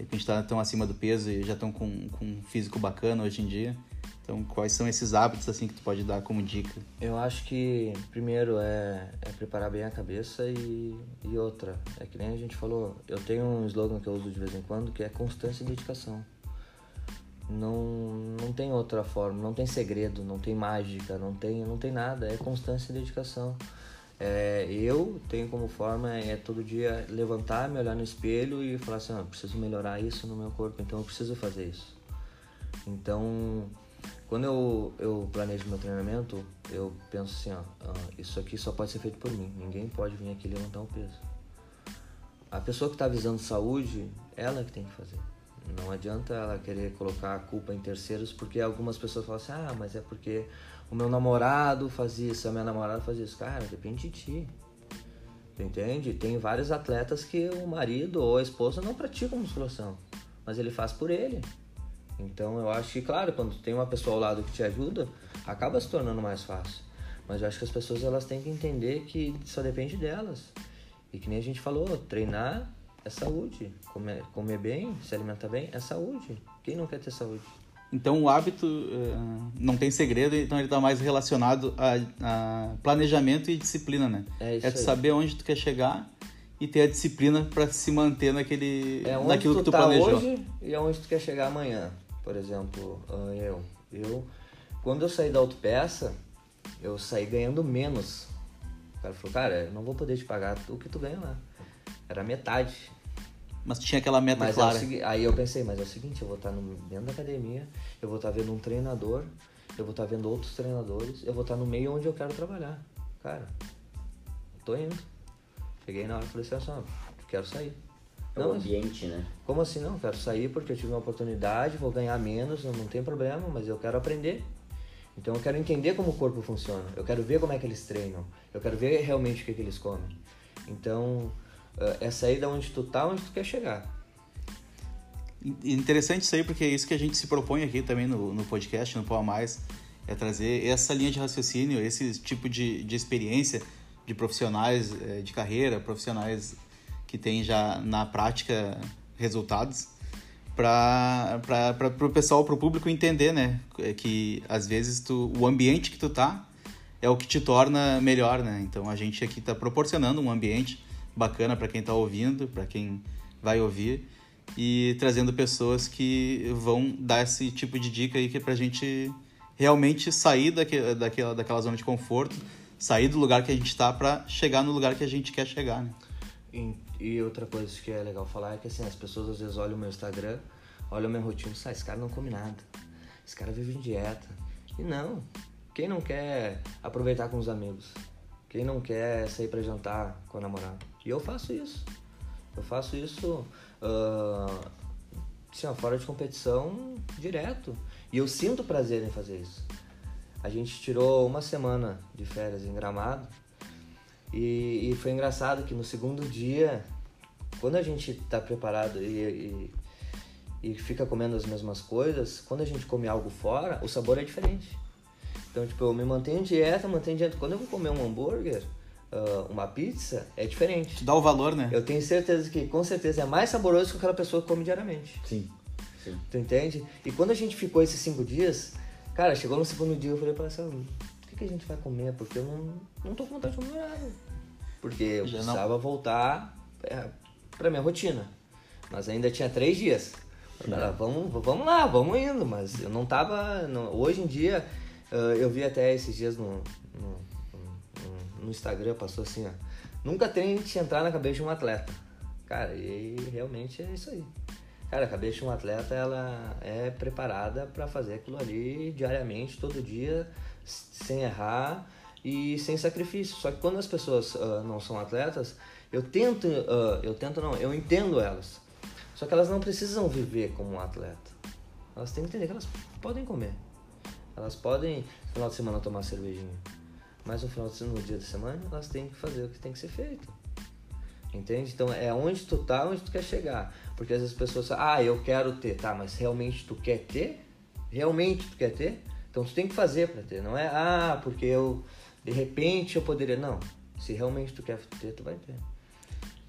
repente tá, estão acima do peso e já estão com, com um físico bacana hoje em dia. Então, quais são esses hábitos assim que tu pode dar como dica? Eu acho que primeiro é, é preparar bem a cabeça e, e outra, é que nem a gente falou, eu tenho um slogan que eu uso de vez em quando que é constância e dedicação. Não, não tem outra forma, não tem segredo, não tem mágica, não tem, não tem nada, é constância e dedicação. É, eu tenho como forma é todo dia levantar, me olhar no espelho e falar assim, ah, preciso melhorar isso no meu corpo, então eu preciso fazer isso. Então quando eu, eu planejo meu treinamento, eu penso assim, ó, ah, isso aqui só pode ser feito por mim. Ninguém pode vir aqui levantar um peso. A pessoa que está visando saúde, ela que tem que fazer. Não adianta ela querer colocar a culpa em terceiros, porque algumas pessoas falam assim, ah, mas é porque o meu namorado faz isso, a minha namorada faz isso. Cara, depende de ti. Entende? Tem vários atletas que o marido ou a esposa não praticam musculação, mas ele faz por ele. Então eu acho que, claro, quando tem uma pessoa ao lado que te ajuda, acaba se tornando mais fácil. Mas eu acho que as pessoas elas têm que entender que só depende delas. E que nem a gente falou, treinar é saúde. Comer, comer bem, se alimentar bem é saúde. Quem não quer ter saúde? Então o hábito eh, não tem segredo, então ele está mais relacionado a, a, planejamento e disciplina, né? É isso é tu aí. saber onde tu quer chegar e ter a disciplina para se manter naquele, É naquilo tu, que tu tá planejou. hoje e aonde tu quer chegar amanhã. Por exemplo, ah, eu, eu quando eu saí da autopeça, eu saí ganhando menos. O cara falou, cara, eu não vou poder te pagar o que tu ganha lá. Era metade. Mas tinha aquela meta Mas é o clara. segui- aí eu pensei, mas é o seguinte, eu vou estar no, dentro da academia, eu vou estar vendo um treinador, eu vou estar vendo outros treinadores, eu vou estar no meio onde eu quero trabalhar. Cara, tô indo. Peguei na hora e falei assim, ó, quero sair. É Não, o ambiente, né? como assim não? Quero sair porque eu tive uma oportunidade, vou ganhar menos, não, tem problema, mas eu quero aprender. Então eu quero entender como o corpo funciona, eu quero ver como é que eles treinam, eu quero ver realmente o que, que eles comem. Então é sair da onde tu tá, onde tu quer chegar. Interessante isso aí, porque é isso que a gente se propõe aqui também no, no podcast, no Pau a Mais, é trazer essa linha de raciocínio, esse tipo de, de experiência de profissionais eh, de carreira, profissionais que têm já na prática resultados, para o pessoal, para o público entender, né? É Que às vezes tu, o ambiente que tu tá é o que te torna melhor, né? Então a gente aqui está proporcionando um ambiente bacana para quem está ouvindo, para quem vai ouvir e trazendo pessoas que vão dar esse tipo de dica aí que é pra gente realmente sair daque, daquela, daquela zona de conforto, sair do lugar que a gente está para chegar no lugar que a gente quer chegar, né? E, e outra coisa que é legal falar é que assim, as pessoas às vezes olham o meu Instagram, olham a minha rotina e esse cara não come nada. Esse cara vive em dieta. E não. Quem não quer aproveitar com os amigos? Quem não quer sair pra jantar com a namorada? E eu faço isso. Eu faço isso ah, assim, ó, fora de competição direto. E eu sinto prazer em fazer isso. A gente tirou uma semana de férias em Gramado e, e foi engraçado que no segundo dia, quando a gente tá preparado e, e, e fica comendo as mesmas coisas, quando a gente come algo fora, o sabor é diferente. Então, tipo, eu me mantenho dieta, mantenho dieta. Quando eu vou comer um hambúrguer, ah, uma pizza, é diferente. Tu dá o valor, né? Eu tenho certeza que, com certeza, é mais saboroso que aquela pessoa que come diariamente. Sim. Sim. Tu entende? E quando a gente ficou esses cinco dias, cara, chegou no segundo dia eu falei pra ela assim, o que, que a gente vai comer? Porque eu não, não tô com vontade de comer nada. Porque eu Já não. precisava voltar é, pra minha rotina. Mas ainda tinha três dias. Falei, "Ah, vamos, vamos lá, vamos indo. Mas eu não tava. não- hoje em dia, ah, eu vi até esses dias no, no, no- Instagram, passou assim, ó. Nunca tente entrar na cabeça de um atleta. Cara, e realmente é isso aí. Cara, a cabeça de um atleta ela é preparada para fazer aquilo ali diariamente, todo dia, sem errar e sem sacrifício. Só que quando as pessoas ah, não são atletas, eu tento, ah, eu tento não, eu entendo elas. Só que elas não precisam viver como um atleta. Elas têm que entender que elas podem comer. Elas podem, no final de semana, tomar cervejinha. Mas no final de semana, no dia de semana, elas têm que fazer o que tem que ser feito. Entende? Então é onde tu tá, onde tu quer chegar. Porque às vezes as pessoas falam, ah, eu quero ter, tá, mas realmente tu quer ter? Realmente tu quer ter? Então tu tem que fazer pra ter, não é, ah, porque eu, de repente eu poderia. Não. Se realmente tu quer ter, tu vai ter.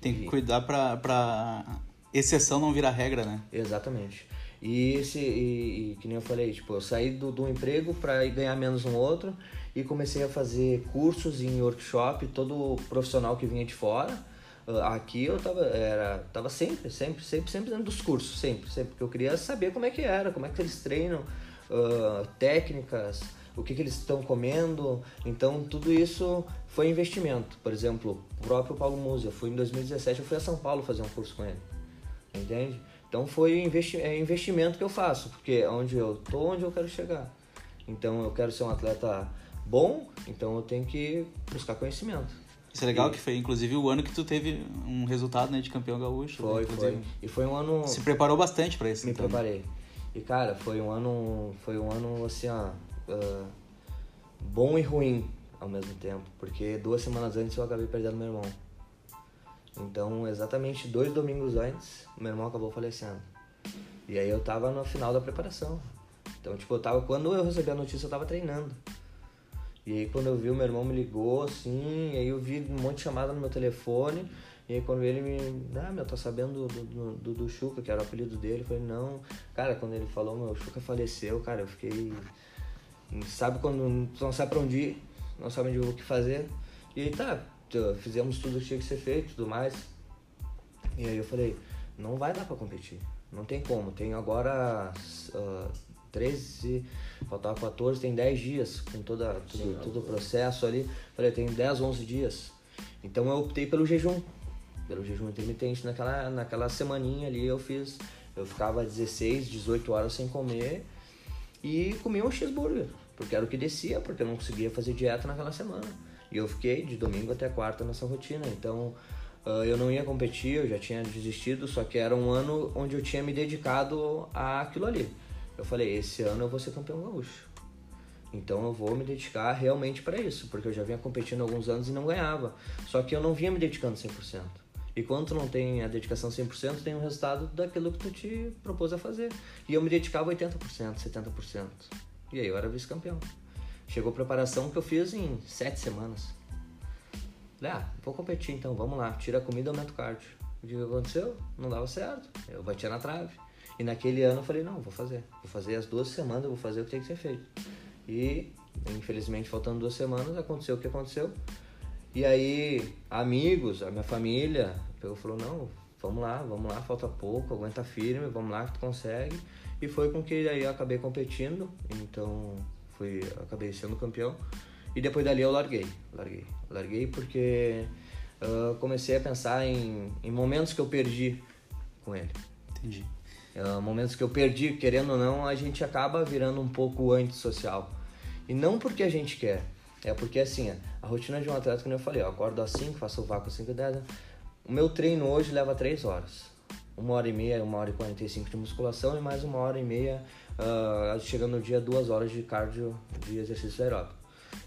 Tem que E- cuidar pra, pra exceção não virar regra, né? Exatamente. E esse, e, e que nem eu falei, tipo, eu saí do, do emprego para ir ganhar menos no outro e comecei a fazer cursos em workshop, todo profissional que vinha de fora. Ah, Aqui eu tava, era, tava sempre, sempre, sempre, sempre dentro dos cursos, sempre, sempre, porque eu queria saber como é que era, como é que eles treinam, ah, técnicas, o que, que eles estão comendo. Então tudo isso foi investimento. Por exemplo, o próprio Paulo Musa, fui em 2017, eu fui a São Paulo fazer um curso com ele. Entende? Então foi investi é investimento que eu faço, porque é onde eu tô, onde eu quero chegar. Então eu quero ser um atleta bom, então eu tenho que buscar conhecimento. Isso é legal E- que foi, inclusive, o ano que tu teve um resultado né, de campeão gaúcho. né, Foi, inclusive. foi. E foi um ano. Se preparou bastante pra isso. Me então. preparei. E cara, foi um ano. Foi um ano assim, ó. ah, bom e ruim ao mesmo tempo. Porque duas semanas antes eu acabei perdendo meu irmão. Então, exatamente dois domingos antes, meu irmão acabou falecendo. E aí eu tava no final da preparação. Então, tipo, eu tava. Quando eu recebi a notícia, eu tava treinando. E aí quando eu vi, o meu irmão me ligou, assim, e aí eu vi um monte de chamada no meu telefone. E aí quando ele me. Ah, meu, tô sabendo do, do, do, do Chuca, que era o apelido dele. Eu falei, não. Cara, quando ele falou, meu, o Chuca faleceu, cara, eu fiquei. Sabe quando tu não sabe pra onde ir, não sabe onde o que fazer. E aí tá, fizemos tudo que tinha que ser feito tudo mais. E aí eu falei, não vai dar pra competir. Não tem como. Tenho agora uh, 13, faltava 14, tem 10 dias com toda, tudo, Sim, todo o processo ali. Falei, tem 10, 11 dias. Então eu optei pelo jejum, pelo jejum intermitente. Naquela, naquela semaninha ali eu fiz, eu ficava 16, 18 horas sem comer e comia um cheeseburger, porque era o que descia, porque eu não conseguia fazer dieta naquela semana. E eu fiquei de domingo até quarta nessa rotina. Então uh, eu não ia competir, eu já tinha desistido, só que era um ano onde eu tinha me dedicado àquilo ali. Eu falei, esse ano eu vou ser campeão gaúcho. Então eu vou me dedicar realmente para isso, porque eu já vinha competindo alguns anos e não ganhava. Só que eu não vinha me dedicando 100%. E quando tu não tem a dedicação 100%, tem o um resultado daquilo que tu te propôs a fazer. E eu me dedicava 80%, 70%. E aí eu era vice-campeão. Chegou a preparação que eu fiz em sete semanas. Falei, ah, vou competir então, vamos lá. Tira a comida, aumenta o cardio. O que aconteceu? Não dava certo. Eu batia na trave. E naquele ano eu falei, não, vou fazer. Vou fazer as duas semanas, vou fazer o que tem que ser feito. E, infelizmente, faltando duas semanas, aconteceu o que aconteceu. E aí, amigos, a minha família, pegou falou, não, vamos lá, vamos lá, falta pouco, aguenta firme, vamos lá que tu consegue. E foi com que aí eu acabei competindo, então fui, acabei sendo campeão. E depois dali eu larguei, larguei. Larguei porque uh, comecei a pensar em, em momentos que eu perdi com ele. Entendi. Uh, momentos que eu perdi, querendo ou não, a gente acaba virando um pouco antissocial. E não porque a gente quer, é porque assim, a rotina de um atleta, como eu falei, eu acordo às 5, faço o vácuo às 5 e 10. Né? O meu treino hoje leva 3 horas. Uma hora e meia, uma hora e 45 de musculação e mais uma hora e meia, uh, chegando no dia, duas horas de cardio de exercício aeróbico.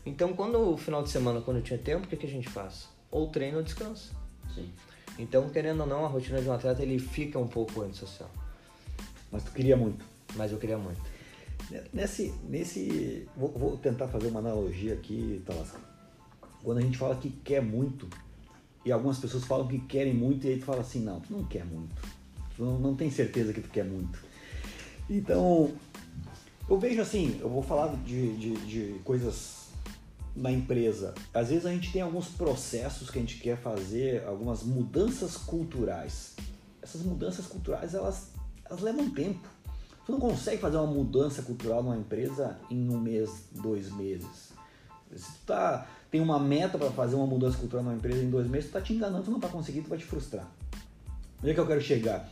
Então, quando o final de semana, quando eu tinha tempo, o que, que a gente faz? Ou treino ou descansa. Sim. Então, querendo ou não, a rotina de um atleta ele fica um pouco antissocial. Mas tu queria muito. Mas eu queria muito. Nesse. nesse vou, vou tentar fazer uma analogia aqui, Talasca. Quando a gente fala que quer muito, e algumas pessoas falam que querem muito, e aí tu fala assim, não, tu não quer muito. Tu não, não tem certeza que tu quer muito. Então, eu vejo assim, eu vou falar de, de, de coisas na empresa. Às vezes a gente tem alguns processos que a gente quer fazer, algumas mudanças culturais. Essas mudanças culturais, elas elas levam tempo. Tu não consegue fazer uma mudança cultural numa empresa em um mês, dois meses. Se tu tá, tem uma meta para fazer uma mudança cultural numa empresa em dois meses, tu tá te enganando, tu não vai conseguir, tu vai te frustrar. Onde é que eu quero chegar?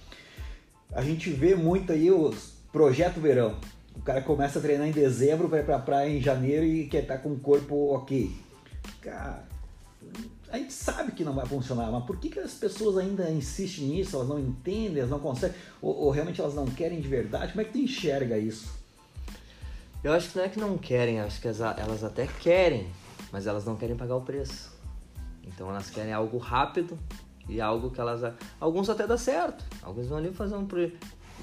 A gente vê muito aí os projeto verão. O cara começa a treinar em dezembro, vai pra praia em janeiro e quer estar tá com o corpo ok. Cara, a gente sabe que não vai funcionar, mas por que, que as pessoas ainda insistem nisso? Elas não entendem, elas não conseguem, ou, ou realmente elas não querem de verdade? Como é que tu enxerga isso? Eu acho que não é que não querem, acho que elas até querem, mas elas não querem pagar o preço. Então elas querem algo rápido e algo que elas. Alguns até dá certo. Alguns vão ali fazer um.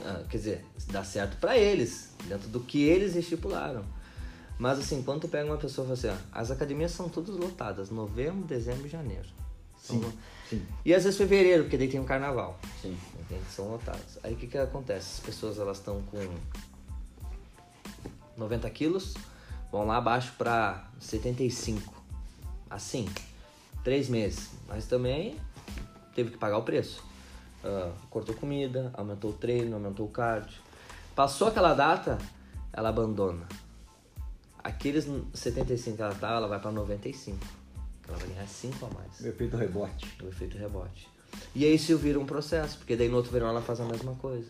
Ah, quer dizer, dá certo para eles, dentro do que eles estipularam. Mas assim, quando tu pega uma pessoa e fala assim, ó, as academias são todas lotadas, novembro, dezembro e janeiro. Sim, são... sim. E às vezes fevereiro, porque daí tem um carnaval. Sim. Entende? São lotadas. Aí o que que acontece? As pessoas elas estão com 90 quilos, vão lá abaixo para 75. Assim, três meses. Mas também teve que pagar o preço. Uh, cortou comida, aumentou o treino, aumentou o cardio. Passou aquela data, ela abandona aqueles 75 que ela tá, ela vai para 95. Ela vai ganhar 5 a mais. O efeito rebote. O efeito rebote. E aí isso vira um processo, porque daí no outro verão ela faz a mesma coisa.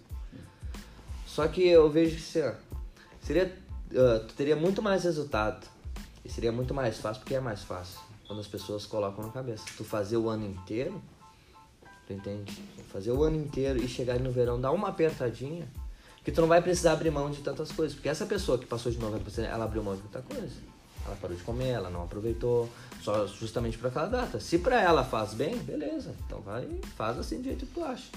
Só que eu vejo que seria, uh, tu teria muito mais resultado e seria muito mais fácil, porque é mais fácil quando as pessoas colocam na cabeça. Tu fazer o ano inteiro, tu entende? Fazer o ano inteiro e chegar no verão, dar uma apertadinha, que tu não vai precisar abrir mão de tantas coisas. Porque essa pessoa que passou de 90%, ela abriu mão de muita coisa. Ela parou de comer, ela não aproveitou, só justamente para aquela data. Se para ela faz bem, beleza. Então vai, faz assim do jeito que tu acha.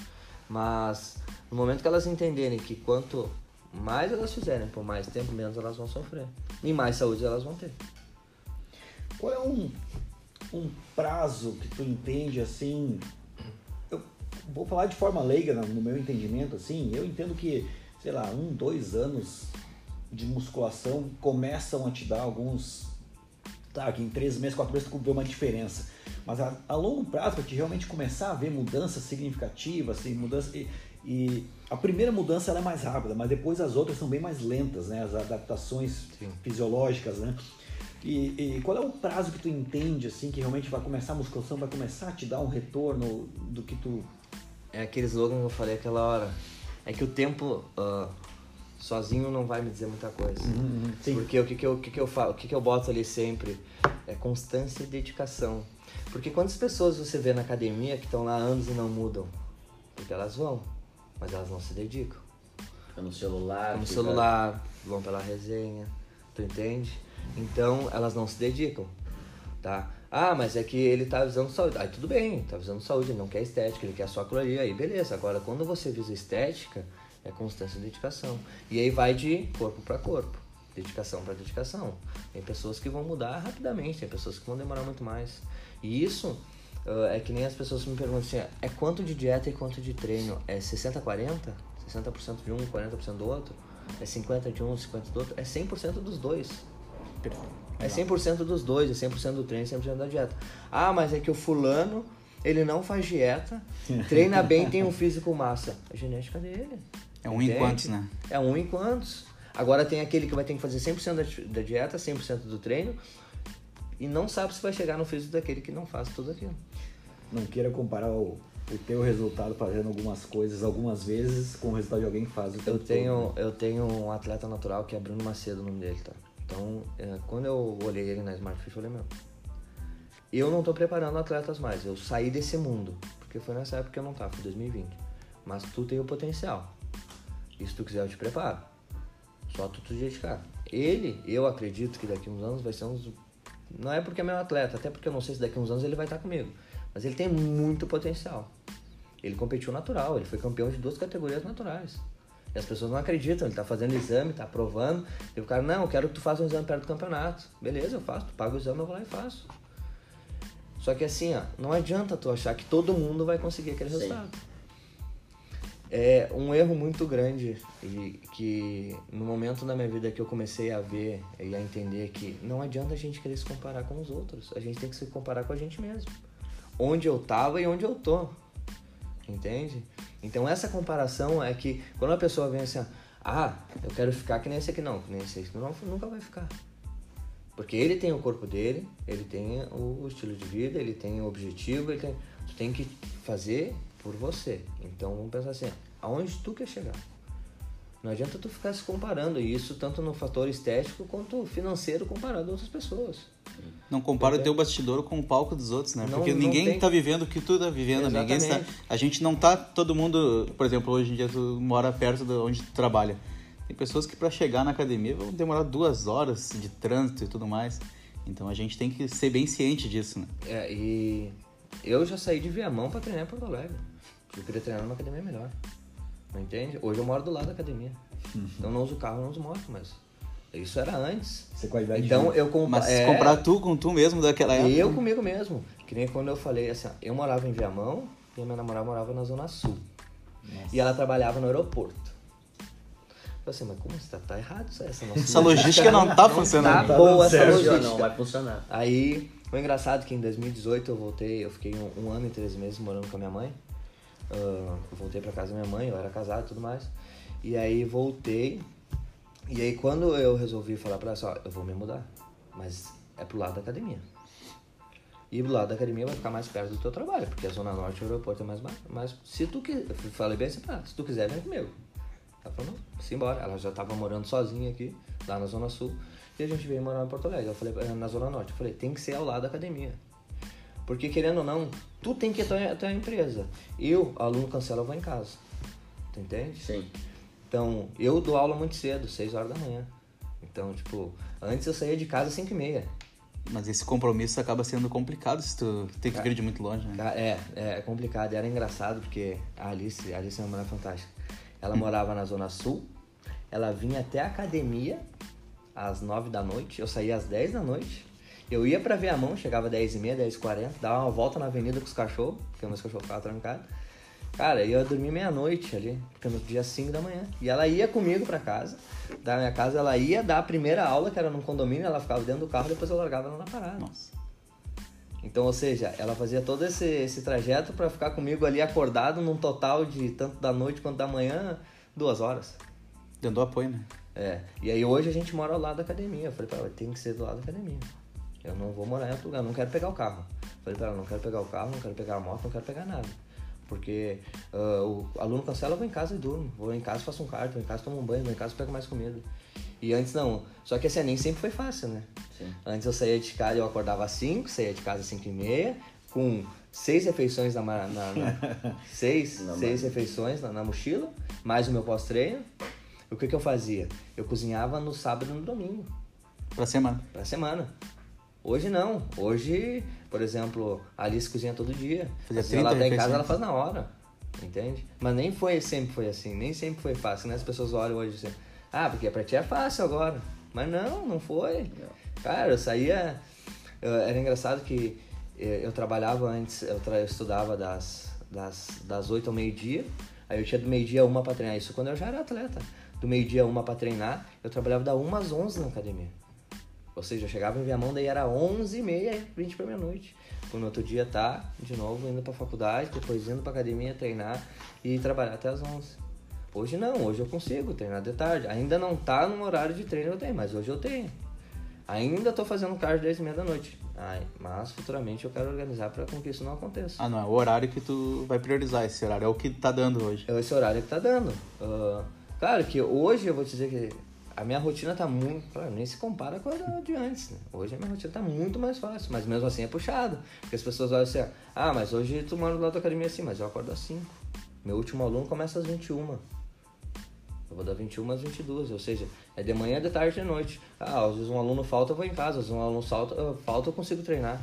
Mas no momento que elas entenderem que quanto mais elas fizerem por mais tempo, menos elas vão sofrer. E mais saúde elas vão ter. Qual é um, um prazo que tu entende assim vou falar de forma leiga no meu entendimento, assim, eu entendo que, sei lá, um, dois anos de musculação começam a te dar alguns. Tá, que em três meses, quatro meses tu vê uma diferença. Mas a, a longo prazo, para te realmente começar a ver mudanças significativas, assim, mudanças. E, e a primeira mudança é mais rápida, mas depois as outras são bem mais lentas, né? As adaptações Sim. fisiológicas, né? E, e, qual é o prazo que tu entende assim que realmente vai começar a musculação, vai começar a te dar um retorno do que tu É aquele slogan que eu falei aquela hora. É que o tempo ah, sozinho não vai me dizer muita coisa. Sim. Porque o que, que, eu, que, que eu falo, o que, que eu boto ali sempre é constância e dedicação. Porque quantas pessoas você vê na academia que estão lá anos e não mudam? Porque elas vão, mas elas não se dedicam. Fica no celular. Ficam no fica- celular, vão pela resenha, tu entende? Então elas não se dedicam, tá? Ah, mas é que ele tá visando saúde. Aí tudo bem, tá visando saúde, ele não quer estética, ele quer só aquilo ali, aí beleza. Agora quando você visa estética, é constância e dedicação. E aí vai de corpo para corpo, dedicação para dedicação. Tem pessoas que vão mudar rapidamente, tem pessoas que vão demorar muito mais. E isso ah, é que nem as pessoas me perguntam assim, é quanto de dieta e quanto de treino? É 60-40? 60% de um, 40% do outro? É 50 de um, 50 do outro? É 100% dos dois. É 100% dos dois, é 100% do treino, 100% da dieta. Ah, mas é que o fulano, ele não faz dieta, treina bem, tem um físico massa. É a genética dele. É um em Entende? quantos, né? É um em quantos. Agora tem aquele que vai ter que fazer 100% da, da dieta, 100% do treino, e não sabe se vai chegar no físico daquele que não faz tudo aquilo. não queira comparar o, o teu resultado fazendo algumas coisas algumas vezes com o resultado de alguém que faz o teu Eu tenho, eu tenho um atleta natural que é Bruno Macedo, o nome dele, tá? Então, é, quando eu olhei ele na Smart Fit, eu falei, meu, eu não tô preparando atletas mais, eu saí desse mundo, porque foi nessa época que eu não tava, foi 2020. Mas tu tem o potencial. E se tu quiser, eu te preparo. Só tu te dedicar. Ele, eu acredito que daqui uns anos vai ser dos... Não é porque é meu atleta, até porque eu não sei se daqui uns anos ele vai estar comigo. Mas ele tem muito potencial. Ele competiu natural, ele foi campeão de duas categorias naturais. E as pessoas não acreditam, ele tá fazendo exame, tá aprovando. E o cara, não, eu quero que tu faça um exame perto do campeonato. Beleza, eu faço, tu paga o exame, eu vou lá e faço. Só que assim, ó, não adianta tu achar que todo mundo vai conseguir aquele Sim. resultado. É um erro muito grande e que no momento da minha vida que eu comecei a ver e a entender que não adianta a gente querer se comparar com os outros, a gente tem que se comparar com a gente mesmo. Onde eu tava e onde eu tô. Entende? Então essa comparação é que quando a pessoa vem assim, ah, eu quero ficar que nem esse aqui não, que nem esse aqui não, nunca vai ficar. Porque ele tem o corpo dele, ele tem o estilo de vida, ele tem o objetivo, ele tem, tu tem que fazer por você. Então vamos pensar assim, aonde tu quer chegar? Não adianta tu ficar se comparando, isso tanto no fator estético quanto financeiro comparado a outras pessoas. Não compara o teu bastidor com o palco dos outros, né? Não- Porque ninguém tem- tá vivendo o que tu tá vivendo. Ninguém está, a gente não tá todo mundo, por exemplo, hoje em dia tu mora perto de onde tu trabalha. Tem pessoas que para chegar na academia vão demorar duas horas de trânsito e tudo mais. Então a gente tem que ser bem ciente disso, né? É, e eu já saí de Viamão pra treinar em Porto Alegre. Eu queria treinar numa academia melhor. Não entende? Hoje eu moro do lado da academia. Então não uso carro, não uso moto, mas isso era antes. É qualidade de Então vida. eu compa Mas é, comprar tu com tu mesmo daquela época. Eu comigo mesmo. Que nem quando eu falei assim, eu morava em Viamão e a minha namorada morava na Zona Sul. E ela trabalhava no aeroporto. Eu falei assim, mas como isso tá, tá errado isso, essa nossa Essa logística não tá funcionando. Tá boa essa logística. Não, vai funcionar. Aí, foi engraçado que em 2018 eu voltei, eu fiquei um, um ano e três meses morando com a minha mãe. Ah, eu voltei pra casa da minha mãe, eu era casado e tudo mais. E aí voltei. E aí quando eu resolvi falar pra ela, assim, ó, eu vou me mudar. Mas é pro lado da academia. E do lado da academia vai ficar mais perto do teu trabalho, porque a Zona Norte e o aeroporto é mais ba- mais Se tu quiser, falei bem assim se tu quiser, vem comigo. Ela falou, simbora. Ela já tava morando sozinha aqui, lá na Zona Sul, e a gente veio morar em Porto Alegre. Eu falei, "Eh, na Zona Norte. Eu falei, tem que ser ao lado da academia. Porque querendo ou não, tu tem que ter a tua empresa. Eu, aluno cancela, eu vou em casa. Tu entende? Sim. Então, eu dou aula muito cedo, 6 horas da manhã. Então, tipo, antes eu saía de casa às 5 e meia. Mas esse compromisso acaba sendo complicado se tu tem que vir de muito longe, né? É, é complicado. Era engraçado porque a Alice, a Alice é uma mulher fantástica. Ela morava na Zona Sul, ela vinha até a academia às 9 da noite, eu saía às 10 da noite. Eu ia pra ver a mão, chegava às 10 e meia, 10 e 40, dava uma volta na avenida com os cachorros, porque meus cachorros ficavam trancados. Cara, eu ia dormir meia-noite ali, porque no dia 5 da manhã. E ela ia comigo pra casa. Da minha casa, ela ia dar a primeira aula, que era num condomínio, ela ficava dentro do carro, depois eu largava ela na parada. Nossa. Então, ou seja, ela fazia todo esse, esse trajeto pra ficar comigo ali acordado num total de tanto da noite quanto da manhã, duas horas. Dando apoio, né? É. E aí hoje a gente mora ao lado da academia. Eu falei pra ela, tem que ser do lado da academia. Eu não vou morar em outro lugar, eu não quero pegar o carro. Falei pra ela, não quero pegar o carro, não quero pegar a moto, não quero pegar nada. Porque ah, o aluno cancela, eu vou em casa e durmo. Vou em casa, faço um cardio, vou em casa, tomo um banho, vou em casa, pego mais comida. E antes não. Só que assim, nem sempre foi fácil, né? Sim. Antes eu saía de casa, eu acordava às 5, saía de casa às 5 e meia, com seis refeições na, na, na- seis, Na seis refeições na, na mochila, mais o meu pós-treino. O que que eu fazia? Eu cozinhava no sábado e no domingo, Pra semana. pra semana. Hoje não. Hoje, por exemplo, a Alice cozinha todo dia. Fazia Se ela 30 tá em casa, refeições. ela faz na hora. Entende? Mas nem foi sempre foi assim, nem sempre foi fácil, né? As pessoas olham hoje assim, ah, porque pra ti é fácil agora. Mas não, não foi. Cara, eu saía. eu- era engraçado que eh, eu trabalhava antes, eu, tra- eu estudava das, das, das 8 ao meio-dia, aí eu tinha do meio-dia a uma pra treinar. Isso quando eu já era atleta. Do meio-dia a uma pra treinar, eu trabalhava da 1 às 11 na academia. Ou seja, eu chegava em Viamão, daí era 11 e meia, 20 pra meia-noite. No outro dia tá, de novo, indo pra faculdade, depois indo pra academia treinar e trabalhar até as 11. Hoje não, hoje eu consigo treinar de tarde. Ainda não tá no horário de treino que eu tenho, mas hoje eu tenho. Ainda tô fazendo cardio 10 e meia da noite. Ai, mas futuramente eu quero organizar para com que isso não aconteça. Ah, não, é o horário que tu vai priorizar. Esse horário é o que tá dando hoje. É esse horário que tá dando. Ah, claro que hoje eu vou te dizer que a minha rotina tá muito. Nem se compara com a de antes. Né? Hoje a minha rotina tá muito mais fácil, mas mesmo assim é puxado. Porque as pessoas olham assim: ah, mas hoje tu mora da academia assim, mas eu acordo às 5. Meu último aluno começa às 21. Eu vou dar 21 às 22, ou seja, é de manhã, de tarde e de noite. Ah, às vezes um aluno falta, eu vou em casa. Às vezes um aluno salta, eu- falta, eu consigo treinar.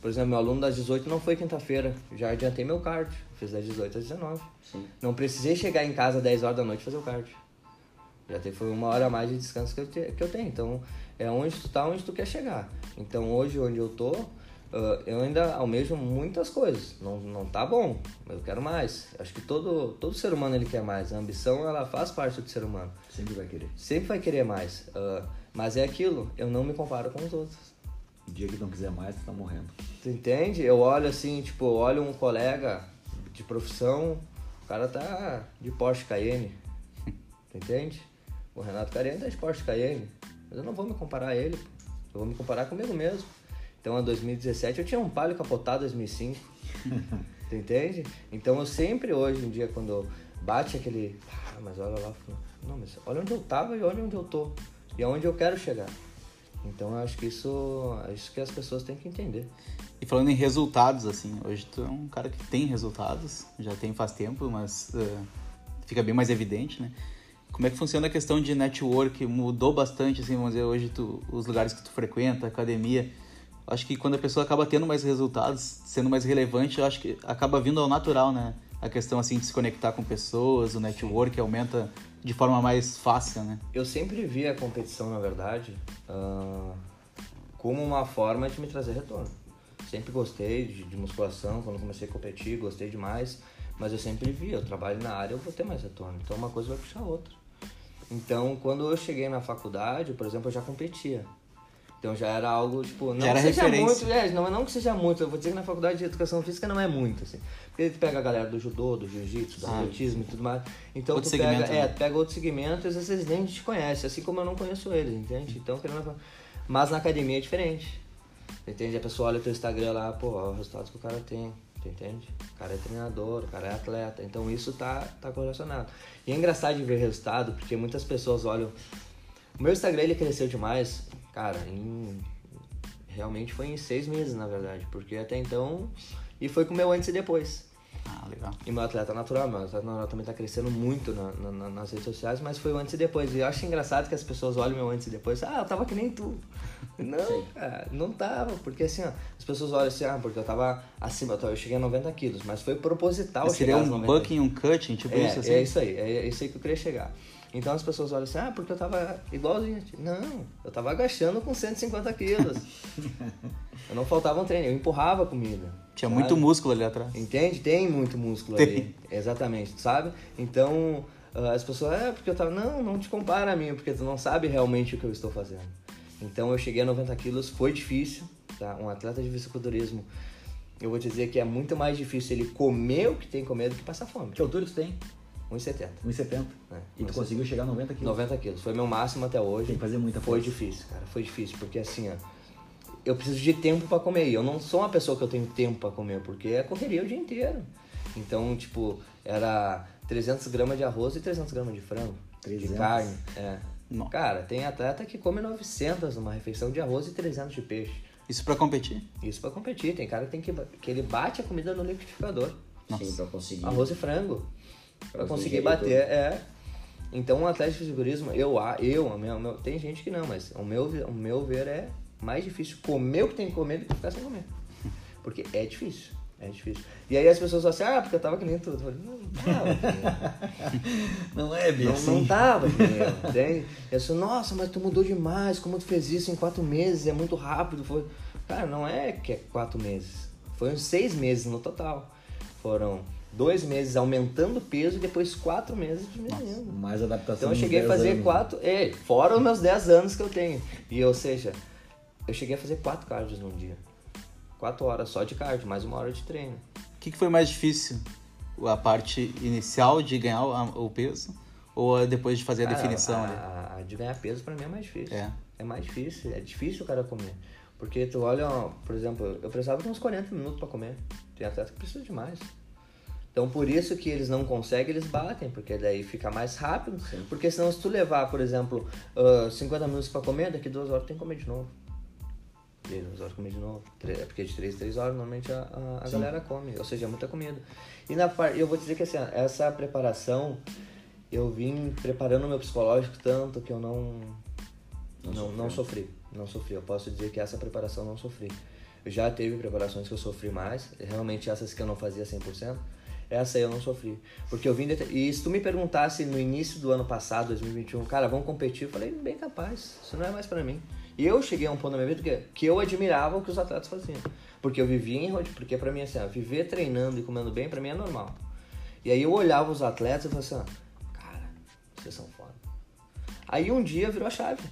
Por exemplo, meu aluno das 18 não foi quinta-feira. Já adiantei meu cardio. Fiz das 18 às 19. Sim. Não precisei chegar em casa às 10 horas da noite e fazer o cardio. Já teve foi uma hora a mais de descanso que eu, te- que eu tenho. Então, é onde tu tá, onde tu quer chegar. Então, hoje, onde eu tô, ah, eu ainda almejo muitas coisas. Não, não tá bom, mas eu quero mais. Acho que todo, todo ser humano ele quer mais. A ambição, ela faz parte do ser humano. Sempre vai querer. Sempre vai querer mais. Ah, mas é aquilo, eu não me comparo com os outros. O dia que não quiser mais, tu tá morrendo. Tu entende? Eu olho assim, tipo, eu olho um colega de profissão, o cara tá de Porsche Cayenne. Tu entende? O Renato Cayenne tá de Porsche Cayenne. Mas eu não vou me comparar a ele, pô. eu vou me comparar comigo mesmo. Então, em 2017 eu tinha um Palio capotado 2005. tu entende? Então, eu sempre hoje em dia, quando bate aquele. Ah, mas olha lá. Não, mas olha onde eu tava e olha onde eu tô. E aonde eu quero chegar. Então, eu acho que isso é isso que as pessoas têm que entender. E falando em resultados, assim, hoje tu é um cara que tem resultados, já tem faz tempo, mas eh, fica bem mais evidente, né? Como é que funciona a questão de network? Mudou bastante, assim, vamos dizer, hoje tu, os lugares que tu frequenta, academia. Acho que quando a pessoa acaba tendo mais resultados, sendo mais relevante, acho que acaba vindo ao natural, né? A questão, assim, de se conectar com pessoas, o network aumenta de forma mais fácil, né? Eu sempre vi a competição, na verdade, ah, como uma forma de me trazer retorno. Sempre gostei de, de musculação, quando comecei a competir, gostei demais, mas eu sempre vi, eu trabalho na área, eu vou ter mais retorno. Então uma coisa vai puxar a outra. Então, quando eu cheguei na faculdade, por exemplo, eu já competia. Então já era algo, tipo, não Já era seja referência. muito, é, não, não que seja muito, eu vou dizer que na faculdade de educação física não é muito, assim. Porque tu pega a galera do judô, do jiu-jitsu, do Ah. atletismo e tudo mais. Então Outro tu pega, segmento, é, né? tu pega outro segmento e às vezes eles nem te conhecem, assim como eu não conheço eles, entende? Então, querendo... Mas na academia é diferente. Entende? A pessoa olha o teu Instagram lá, pô, olha o resultado que o cara tem. Tu entende? O cara é treinador, o cara é atleta. Então isso tá, tá correlacionado. E é engraçado de ver resultado, porque muitas pessoas olham. O meu Instagram ele cresceu demais, cara, em. Realmente foi em seis meses, na verdade. Porque até então. E foi com o meu antes e depois. Ah, legal. E meu atleta natural, meu atleta natural também tá crescendo muito na, na- na- nas redes sociais, mas foi o antes e depois. E eu acho engraçado que as pessoas olham meu antes e depois, ah, eu tava que nem tu. Não, cara, não tava, porque assim, ó, as pessoas olham assim, ah, porque eu tava acima, eu cheguei a 90 quilos, mas foi proposital Seria chegar um 90 bucking um cutting, tipo é, isso, assim? é isso aí, é isso aí que eu queria chegar. Então as pessoas olham assim, ah, porque eu tava igualzinho. Não, eu tava agachando com 150 quilos. Eu não faltava um treino, eu empurrava a comida. Tinha sabe? muito músculo ali atrás. Entende? Tem muito músculo Tem. ali. Exatamente, sabe? Então, ah, as pessoas, é porque eu tava, não, não te compara a mim, porque tu não sabe realmente o que eu estou fazendo. Então, eu cheguei a 90 quilos, foi difícil, tá? Um atleta de fisiculturismo, eu vou te dizer que é muito mais difícil ele comer o que tem que comer do que passar fome. Que altura tu tem? 1,70. 1,70. É, E tu 1,70. conseguiu chegar a 90 quilos. 90 quilos. Foi meu máximo até hoje. Tem que fazer muita Foi força. difícil, cara. Foi difícil, porque assim, ó, eu preciso de tempo pra comer. E eu não sou uma pessoa que eu tenho tempo pra comer, porque é correria o dia inteiro. Então, tipo, era 300 gramas de arroz e 300 gramas de frango. 300? De carne. É. Não. Cara, tem atleta que come 900 numa refeição de arroz e 300 de peixe. Isso pra competir. Isso pra competir. Tem cara que tem que, que ele bate a comida no liquidificador. Sim, pra conseguir. Arroz e frango. Pra Pra conseguir bater, é. Então, um atleta de fisiculturismo, eu, eu, o meu- tem gente que não, mas o meu, o meu ver é mais difícil comer o que tem que comer do que ficar sem comer. Porque é difícil, é difícil. E aí as pessoas falam assim, ah, porque eu tava que nem tudo. Eu falei, não, tava. Não é bem Não, assim. não tava que nem eu, entende? Eu sou, nossa, mas tu mudou demais, como tu fez isso em quatro meses, é muito rápido. Foi... Cara, não é que é quatro meses. Foram seis meses no total. Foram dois meses aumentando o peso e depois quatro meses diminuindo. Mais adaptação. Então eu cheguei a 10 fazer anos. quatro. É, fora os meus 10 anos que eu tenho. E ou seja, eu cheguei a fazer quatro cardios num dia. Quatro horas só de cardio, mais uma hora de treino. O que, que foi mais difícil? A parte inicial de ganhar o, peso? Ou depois de fazer a definição a, ali? a- a de ganhar peso pra mim é mais difícil. É. É mais difícil. É difícil o cara comer. Porque tu olha, por exemplo, eu precisava de uns 40 minutos pra comer. Tem atleta que precisa de mais. Então por isso que eles não conseguem, eles batem, porque daí fica mais rápido. Porque senão se tu levar, por exemplo, ah, 50 minutos pra comer, daqui duas horas tem que comer de novo. E aí, duas horas comer de novo. É porque de 3 três horas normalmente a, a, a galera come, ou seja, é muita comida. E na parte, eu vou dizer que assim, essa preparação, eu vim preparando o meu psicológico tanto que eu não Não não, não, sofri. Não sofri. Eu posso dizer que essa preparação eu não sofri. Eu já teve preparações que eu sofri mais, realmente essas que eu não fazia 100%, essa aí eu não sofri. Porque eu vim. det- E se tu me perguntasse no início do ano passado, 2021, cara, vamos competir, eu falei, bem capaz, isso não é mais pra mim. Eu cheguei a um ponto na minha vida que, que eu admirava o que os atletas faziam. Porque eu vivia em rotina, porque pra mim, assim, ó, viver treinando e comendo bem, pra mim é normal. E aí eu olhava os atletas e falava assim, ó, cara, vocês são foda. Aí um dia virou a chave.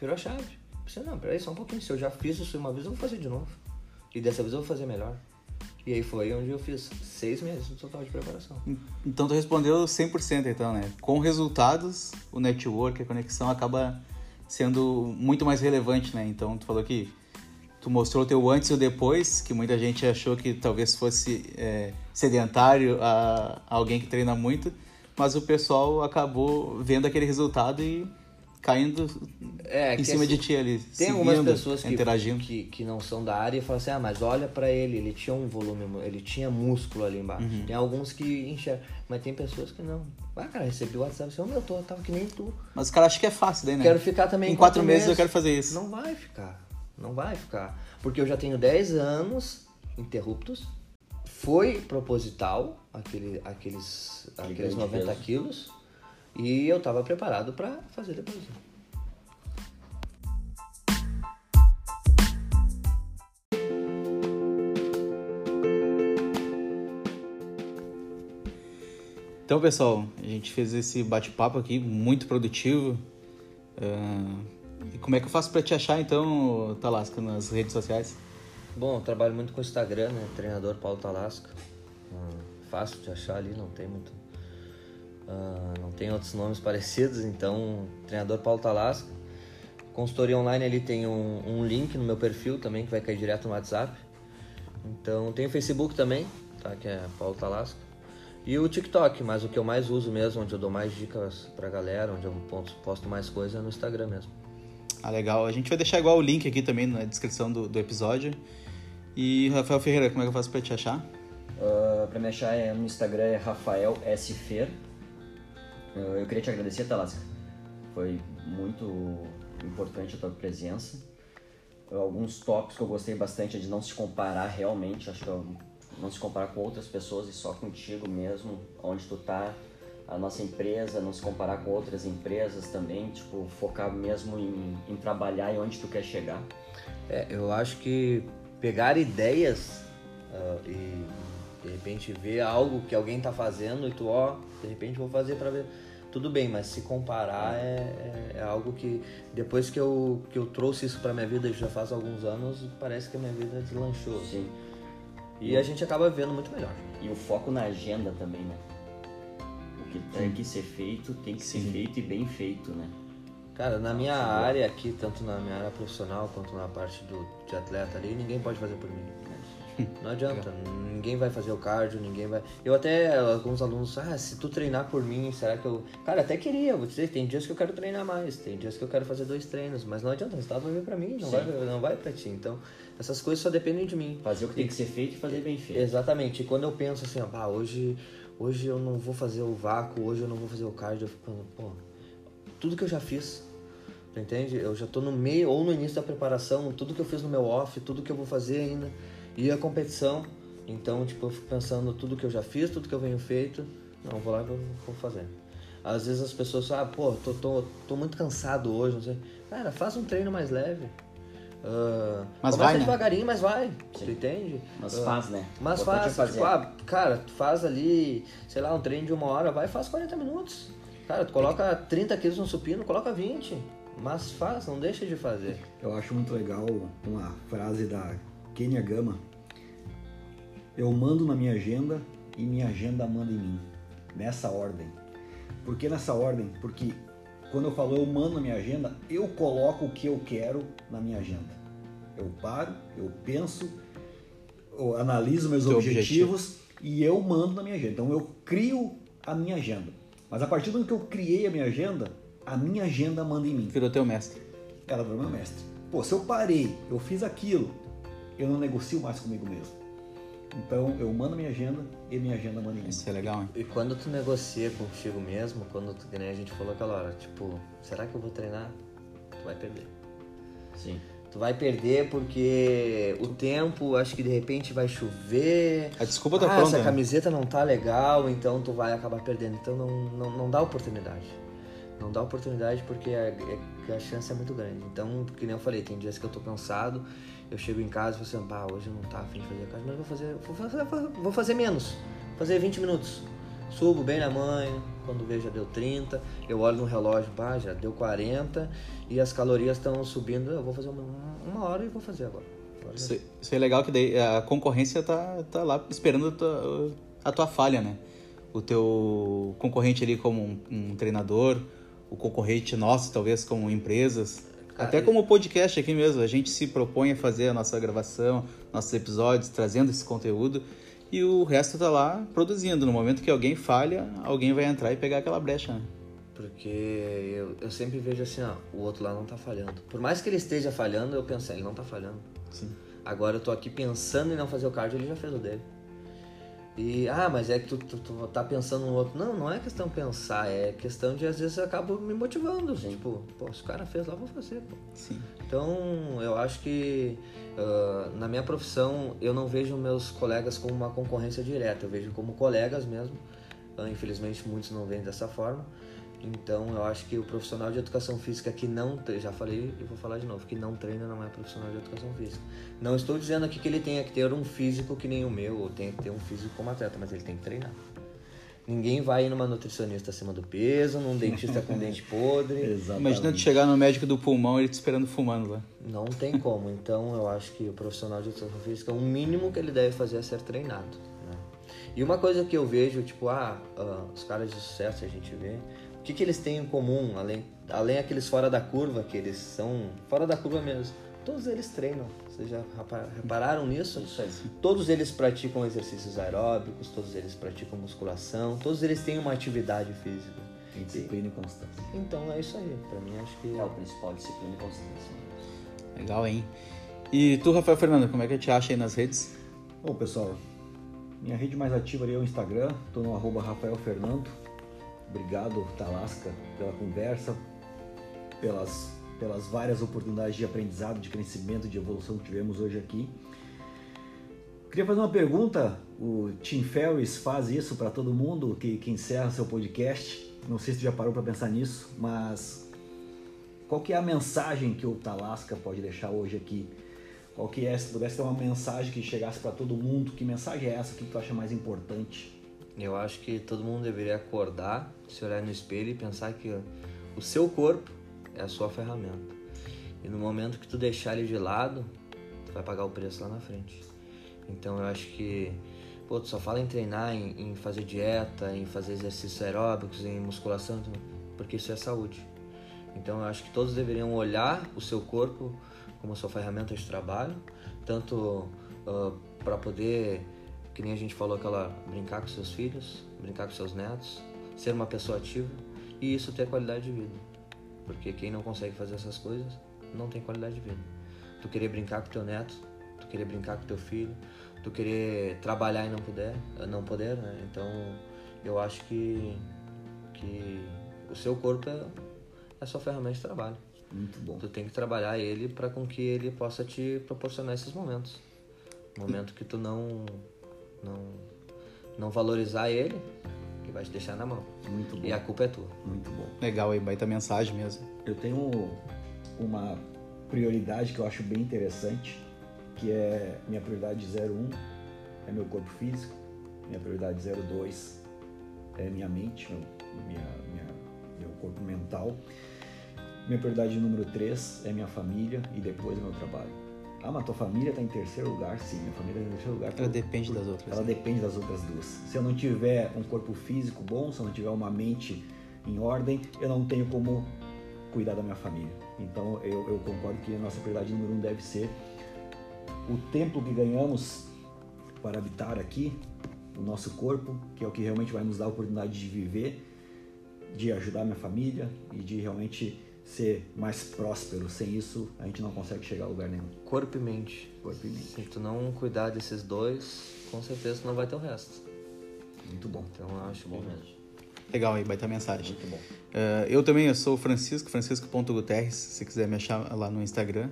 Virou a chave. Pensei, não, peraí, só um pouquinho. Se eu já fiz isso uma vez, eu vou fazer de novo. E dessa vez eu vou fazer melhor. E aí foi onde eu fiz seis meses no total de preparação. Então tu respondeu 100% então, né? Com resultados, o network, a conexão acaba sendo muito mais relevante, né? Então tu falou que tu mostrou o teu antes e o depois, que muita gente achou que talvez fosse é, sedentário a, alguém que treina muito, mas o pessoal acabou vendo aquele resultado e caindo É, em cima assim, de ti ali, Tem algumas pessoas que, interagindo. que, que não são da área e falam assim, ah, mas olha pra ele, ele tinha um volume, ele tinha músculo ali embaixo. Uhum. Tem alguns que enxergam, mas tem pessoas que não. Ah, cara, recebi o WhatsApp assim, oh, meu, eu tô, tava que nem tu. Mas o cara acha que é fácil daí, né? Quero ficar também Em quatro meses eu meses. quero fazer isso. Não vai ficar. Não vai ficar. Porque eu já tenho 10 anos interruptos. Foi proposital, aquele, aqueles, Aquele aqueles ganho de 90 peso. quilos. E eu tava preparado pra fazer depois. Então, pessoal, a gente fez esse bate-papo aqui muito produtivo. Ah, e como é que eu faço pra te achar, então, Talasca, nas redes sociais? Bom, eu trabalho muito com o Instagram, né? Treinador Paulo Talasca. Hum, fácil de achar ali, não tem muito. Ah, não tem outros nomes parecidos, então, treinador Paulo Talasca. Consultoria online ali tem um, um link no meu perfil também, que vai cair direto no WhatsApp. Então, tem o Facebook também, tá? Que é Paulo Talasca. E o TikTok, mas o que eu mais uso mesmo, onde eu dou mais dicas pra galera, onde eu posto- posto mais coisa é no Instagram mesmo. Ah, legal. A gente vai deixar igual o link aqui também na descrição do, do episódio. E, Rafael Ferreira, como é que eu faço pra te achar? Uh, pra me achar é, no Instagram é Rafael S. Fer. Eu queria te agradecer, Talasca. Foi muito importante a tua presença. Alguns tópicos que eu gostei bastante é de não se comparar realmente. Acho que eu- não se comparar com outras pessoas e só contigo mesmo, onde tu tá, a nossa empresa, não se comparar com outras empresas também, tipo, focar mesmo em, em trabalhar e onde tu quer chegar? É, eu acho que pegar ideias uh, e de repente ver algo que alguém tá fazendo e tu, ó, de repente vou fazer para ver. Tudo bem, mas se comparar é, é, é, algo que depois que eu, que eu trouxe isso para minha vida já faz alguns anos, parece que a minha vida deslanchou. Sim. E a gente acaba vendo muito melhor. E o foco na agenda também, né? O que tem que ser feito, tem que ser Sim. feito e bem feito, né? Cara, na minha área aqui, tanto na minha área profissional quanto na parte do, de atleta ali, ninguém pode fazer por mim. Não adianta, ninguém vai fazer o cardio, ninguém vai. Eu até, alguns alunos, ah, se tu treinar por mim, será que eu. Cara, até queria, vou dizer, tem dias que eu quero treinar mais, tem dias que eu quero fazer dois treinos, mas não adianta, o resultado vai vir pra mim, não Sim. vai, não vai pra ti. Então, essas coisas só dependem de mim. Fazer o que tem que ser feito e fazer bem feito. Exatamente. E quando eu penso assim, pá, hoje, hoje eu não vou fazer o vácuo, hoje eu não vou fazer o cardio, eu fico pensando, pô, tudo que eu já fiz, entende? Eu já tô no meio ou no início da preparação, tudo que eu fiz no meu off, tudo que eu vou fazer ainda, e a competição. Então, tipo, eu fico pensando tudo que eu já fiz, tudo que eu venho feito, não, vou lá e vou, vou fazer. Às vezes as pessoas falam, ah, pô, tô, tô, tô muito cansado hoje, não sei. Cara, faz um treino mais leve. Ah, Mas vai, né? devagarinho, mas vai. Sim. Tu entende? Mas Ah, faz, né? Mas faz, fazer. tipo, ah, cara, tu faz ali, sei lá, um treino de uma hora, vai e faz 40 minutos. Cara, tu coloca 30 quilos no supino, coloca 20. Mas faz, não deixa de fazer. Eu acho muito legal uma frase da Kenya Gama. Eu mando na minha agenda e minha agenda manda em mim. Nessa ordem. Por que nessa ordem? Porque quando eu falo eu mando na minha agenda, eu coloco o que eu quero na minha agenda. Eu paro, eu penso, eu analiso meus objetivos e eu mando na minha agenda. Então eu crio a minha agenda. Mas a partir do momento que eu criei a minha agenda, a minha agenda manda em mim Virou teu mestre. ela virou meu mestre. Pô, se eu parei, eu fiz aquilo, eu não negocio mais comigo mesmo. Então eu mando minha agenda e minha agenda manda em mim. Isso é legal, hein? E quando tu negocia contigo mesmo, quando tu, que nem a gente falou aquela hora, tipo, será que eu vou treinar? Tu vai perder. Sim. Tu vai perder porque o tempo, acho que de repente vai chover. A desculpa tá ah, pronta. essa né? camiseta não tá legal, então tu vai acabar perdendo. Então não, não, não dá oportunidade. Não dá oportunidade porque a, é- a chance é muito grande. Então, que nem eu falei, tem dias que eu tô cansado, eu chego em casa e falo assim, pá, hoje eu não tá afim de fazer cardio, mas eu vou fazer, vou fazer, vou fazer menos. Vou fazer 20 minutos. Subo bem na manhã, quando vejo já deu 30, eu olho no relógio, pá, já deu 40 e as calorias estão subindo, eu vou fazer uma, uma hora e vou fazer agora. Agora já- Isso, isso é legal que daí a concorrência tá, tá lá esperando a tua, a tua falha, né? O teu concorrente ali como um, um treinador, o concorrente nosso talvez como empresas, Cara, até como podcast aqui mesmo, a gente se propõe a fazer a nossa gravação, nossos episódios, trazendo esse conteúdo e o resto tá lá produzindo. No momento que alguém falha, alguém vai entrar e pegar aquela brecha, né? Porque eu, eu sempre vejo assim, ó, o outro lá não tá falhando. Por mais que ele esteja falhando, eu penso, ele não tá falhando. Sim. Agora eu tô aqui pensando em não fazer o cardio, ele já fez o dele. E, ah, mas é que tu, tu, tu tá pensando no outro. Não, não é questão de pensar, é questão de às vezes eu acabo me motivando. Tipo, pô, se o cara fez lá, eu vou fazer, pô. Sim. Então, eu acho que ah, na minha profissão eu não vejo meus colegas como uma concorrência direta, eu vejo como colegas mesmo. Ah, infelizmente, muitos não veem dessa forma. Então, eu acho que o profissional de educação física que não, tre- já falei e vou falar de novo, que não treina não é profissional de educação física. Não estou dizendo aqui que ele tenha que ter um físico que nem o meu, ou tenha que ter um físico como atleta, mas ele tem que treinar. Ninguém vai ir numa nutricionista acima do peso, num dentista com dente podre. Exatamente. Imagina tu chegar no médico do pulmão e ele te esperando fumando lá. Não tem como. Então eu acho que o profissional de educação física, o mínimo que ele deve fazer é ser treinado. né? E uma coisa que eu vejo, tipo, ah, ah, os caras de sucesso a gente vê, que, que eles têm em comum, além, além aqueles fora da curva, que eles são fora da curva mesmo. Todos eles treinam. Vocês já repararam nisso? Isso aí. Todos eles praticam exercícios aeróbicos, todos eles praticam musculação, todos eles têm uma atividade física. Tem disciplina e constância. Então é isso aí. Pra mim acho que É o principal, disciplina e constância. Legal, hein? E tu, Rafael Fernando, como é que te acha aí nas redes? Bom, pessoal, minha rede mais ativa ali é o Instagram, tô no arroba Rafael Fernando. Obrigado, Talasca, pela conversa, pelas, pelas várias oportunidades de aprendizado, de crescimento, de evolução que tivemos hoje aqui. Queria fazer uma pergunta. O Tim Ferriss faz isso para todo mundo que, que encerra seu podcast. Não sei se tu já parou para pensar nisso, mas qual que é a mensagem que o Talasca pode deixar hoje aqui? Qual que é, se pudesse ter uma mensagem que chegasse para todo mundo, que mensagem é essa? O que tu acha mais importante? Eu acho que todo mundo deveria acordar, se olhar no espelho e pensar que o seu corpo é a sua ferramenta. E no momento que tu deixar ele de lado, tu vai pagar o preço lá na frente. Então eu acho que, pô, tu só fala em treinar, em, em fazer dieta, em fazer exercícios aeróbicos, em musculação, porque isso é saúde. Então eu acho que todos deveriam olhar o seu corpo como a sua ferramenta de trabalho, tanto uh, para poder, que nem a gente falou, aquela brincar com seus filhos, brincar com seus netos, ser uma pessoa ativa e isso ter qualidade de vida. Porque quem não consegue fazer essas coisas não tem qualidade de vida. Tu querer brincar com teu neto, tu querer brincar com teu filho, tu querer trabalhar e não puder, não poder, né? Então eu acho que que o seu corpo é, é sua ferramenta de trabalho. Muito bom. Tu tem que trabalhar ele para com que ele possa te proporcionar esses momentos. Momento que tu não não não valorizar ele, que vai te deixar na mão. Muito bom. E a culpa é tua. Muito bom. Legal aí, baita mensagem mesmo. Eu tenho uma prioridade que eu acho bem interessante, que é minha prioridade 01 é meu corpo físico, minha prioridade 02 é minha mente, meu, minha, minha, meu corpo mental. Minha prioridade número 3 é minha família e depois é meu trabalho. Ah, mas tua família está em terceiro lugar? Sim, minha família está em terceiro lugar. Ela depende das outras. Ela depende das outras duas. Se eu não tiver um corpo físico bom, se eu não tiver uma mente em ordem, eu não tenho como cuidar da minha família. Então eu, eu concordo que a nossa prioridade número um deve ser o tempo que ganhamos para habitar aqui, o nosso corpo, que é o que realmente vai nos dar a oportunidade de viver, de ajudar minha família e de realmente ser mais próspero. Sem isso, a gente não consegue chegar a lugar nenhum. Corpo e mente. Corpo e mente. Se tu não cuidar desses dois, com certeza tu não vai ter o resto. Muito bom. Então eu acho Bom mesmo. Legal aí, baita mensagem. Muito bom. Uh, eu também eu sou o Francisco, francisco.guterres, se quiser me achar lá no Instagram.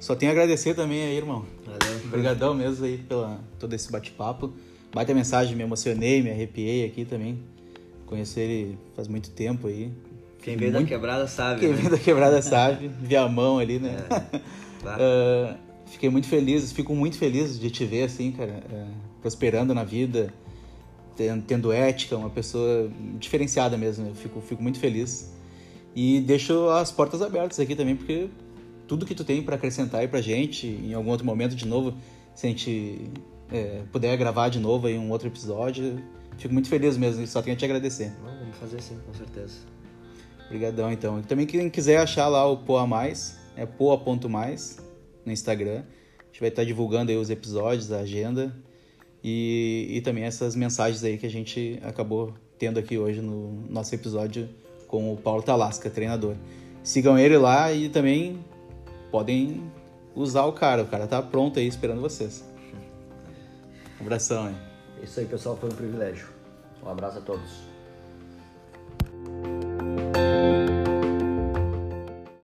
Só tenho a agradecer também aí, irmão. Valeu. Obrigadão mesmo aí pela todo esse bate-papo. Baita mensagem, me emocionei, me arrepiei aqui também. Conhecer ele faz muito tempo aí. Quem veio da Muito- quebrada sabe, Quem né? vem da quebrada sabe, vi a mão ali, né? Tá? Uh, fiquei muito feliz, fico muito feliz de te ver assim, cara, uh, prosperando na vida, ten- tendo ética, uma pessoa diferenciada mesmo. Eu fico, fico muito feliz. E deixo as portas abertas aqui também, porque tudo que tu tem para acrescentar aí pra gente, em algum outro momento de novo, se a gente é, puder gravar de novo aí um outro episódio, fico muito feliz mesmo. e Só tenho a te agradecer. Não, vamos fazer sim, com certeza. Obrigadão, então. E também quem quiser achar lá o Poa Mais, é poa.mais no Instagram. A gente vai estar divulgando aí os episódios, a agenda e, e também essas mensagens aí que a gente acabou tendo aqui hoje no nosso episódio com o Paulo Talasca, treinador. Sigam ele lá e também podem usar o cara. O cara tá pronto aí esperando vocês. Um abração. É isso aí, pessoal. Foi um privilégio. Um abraço a todos. thank you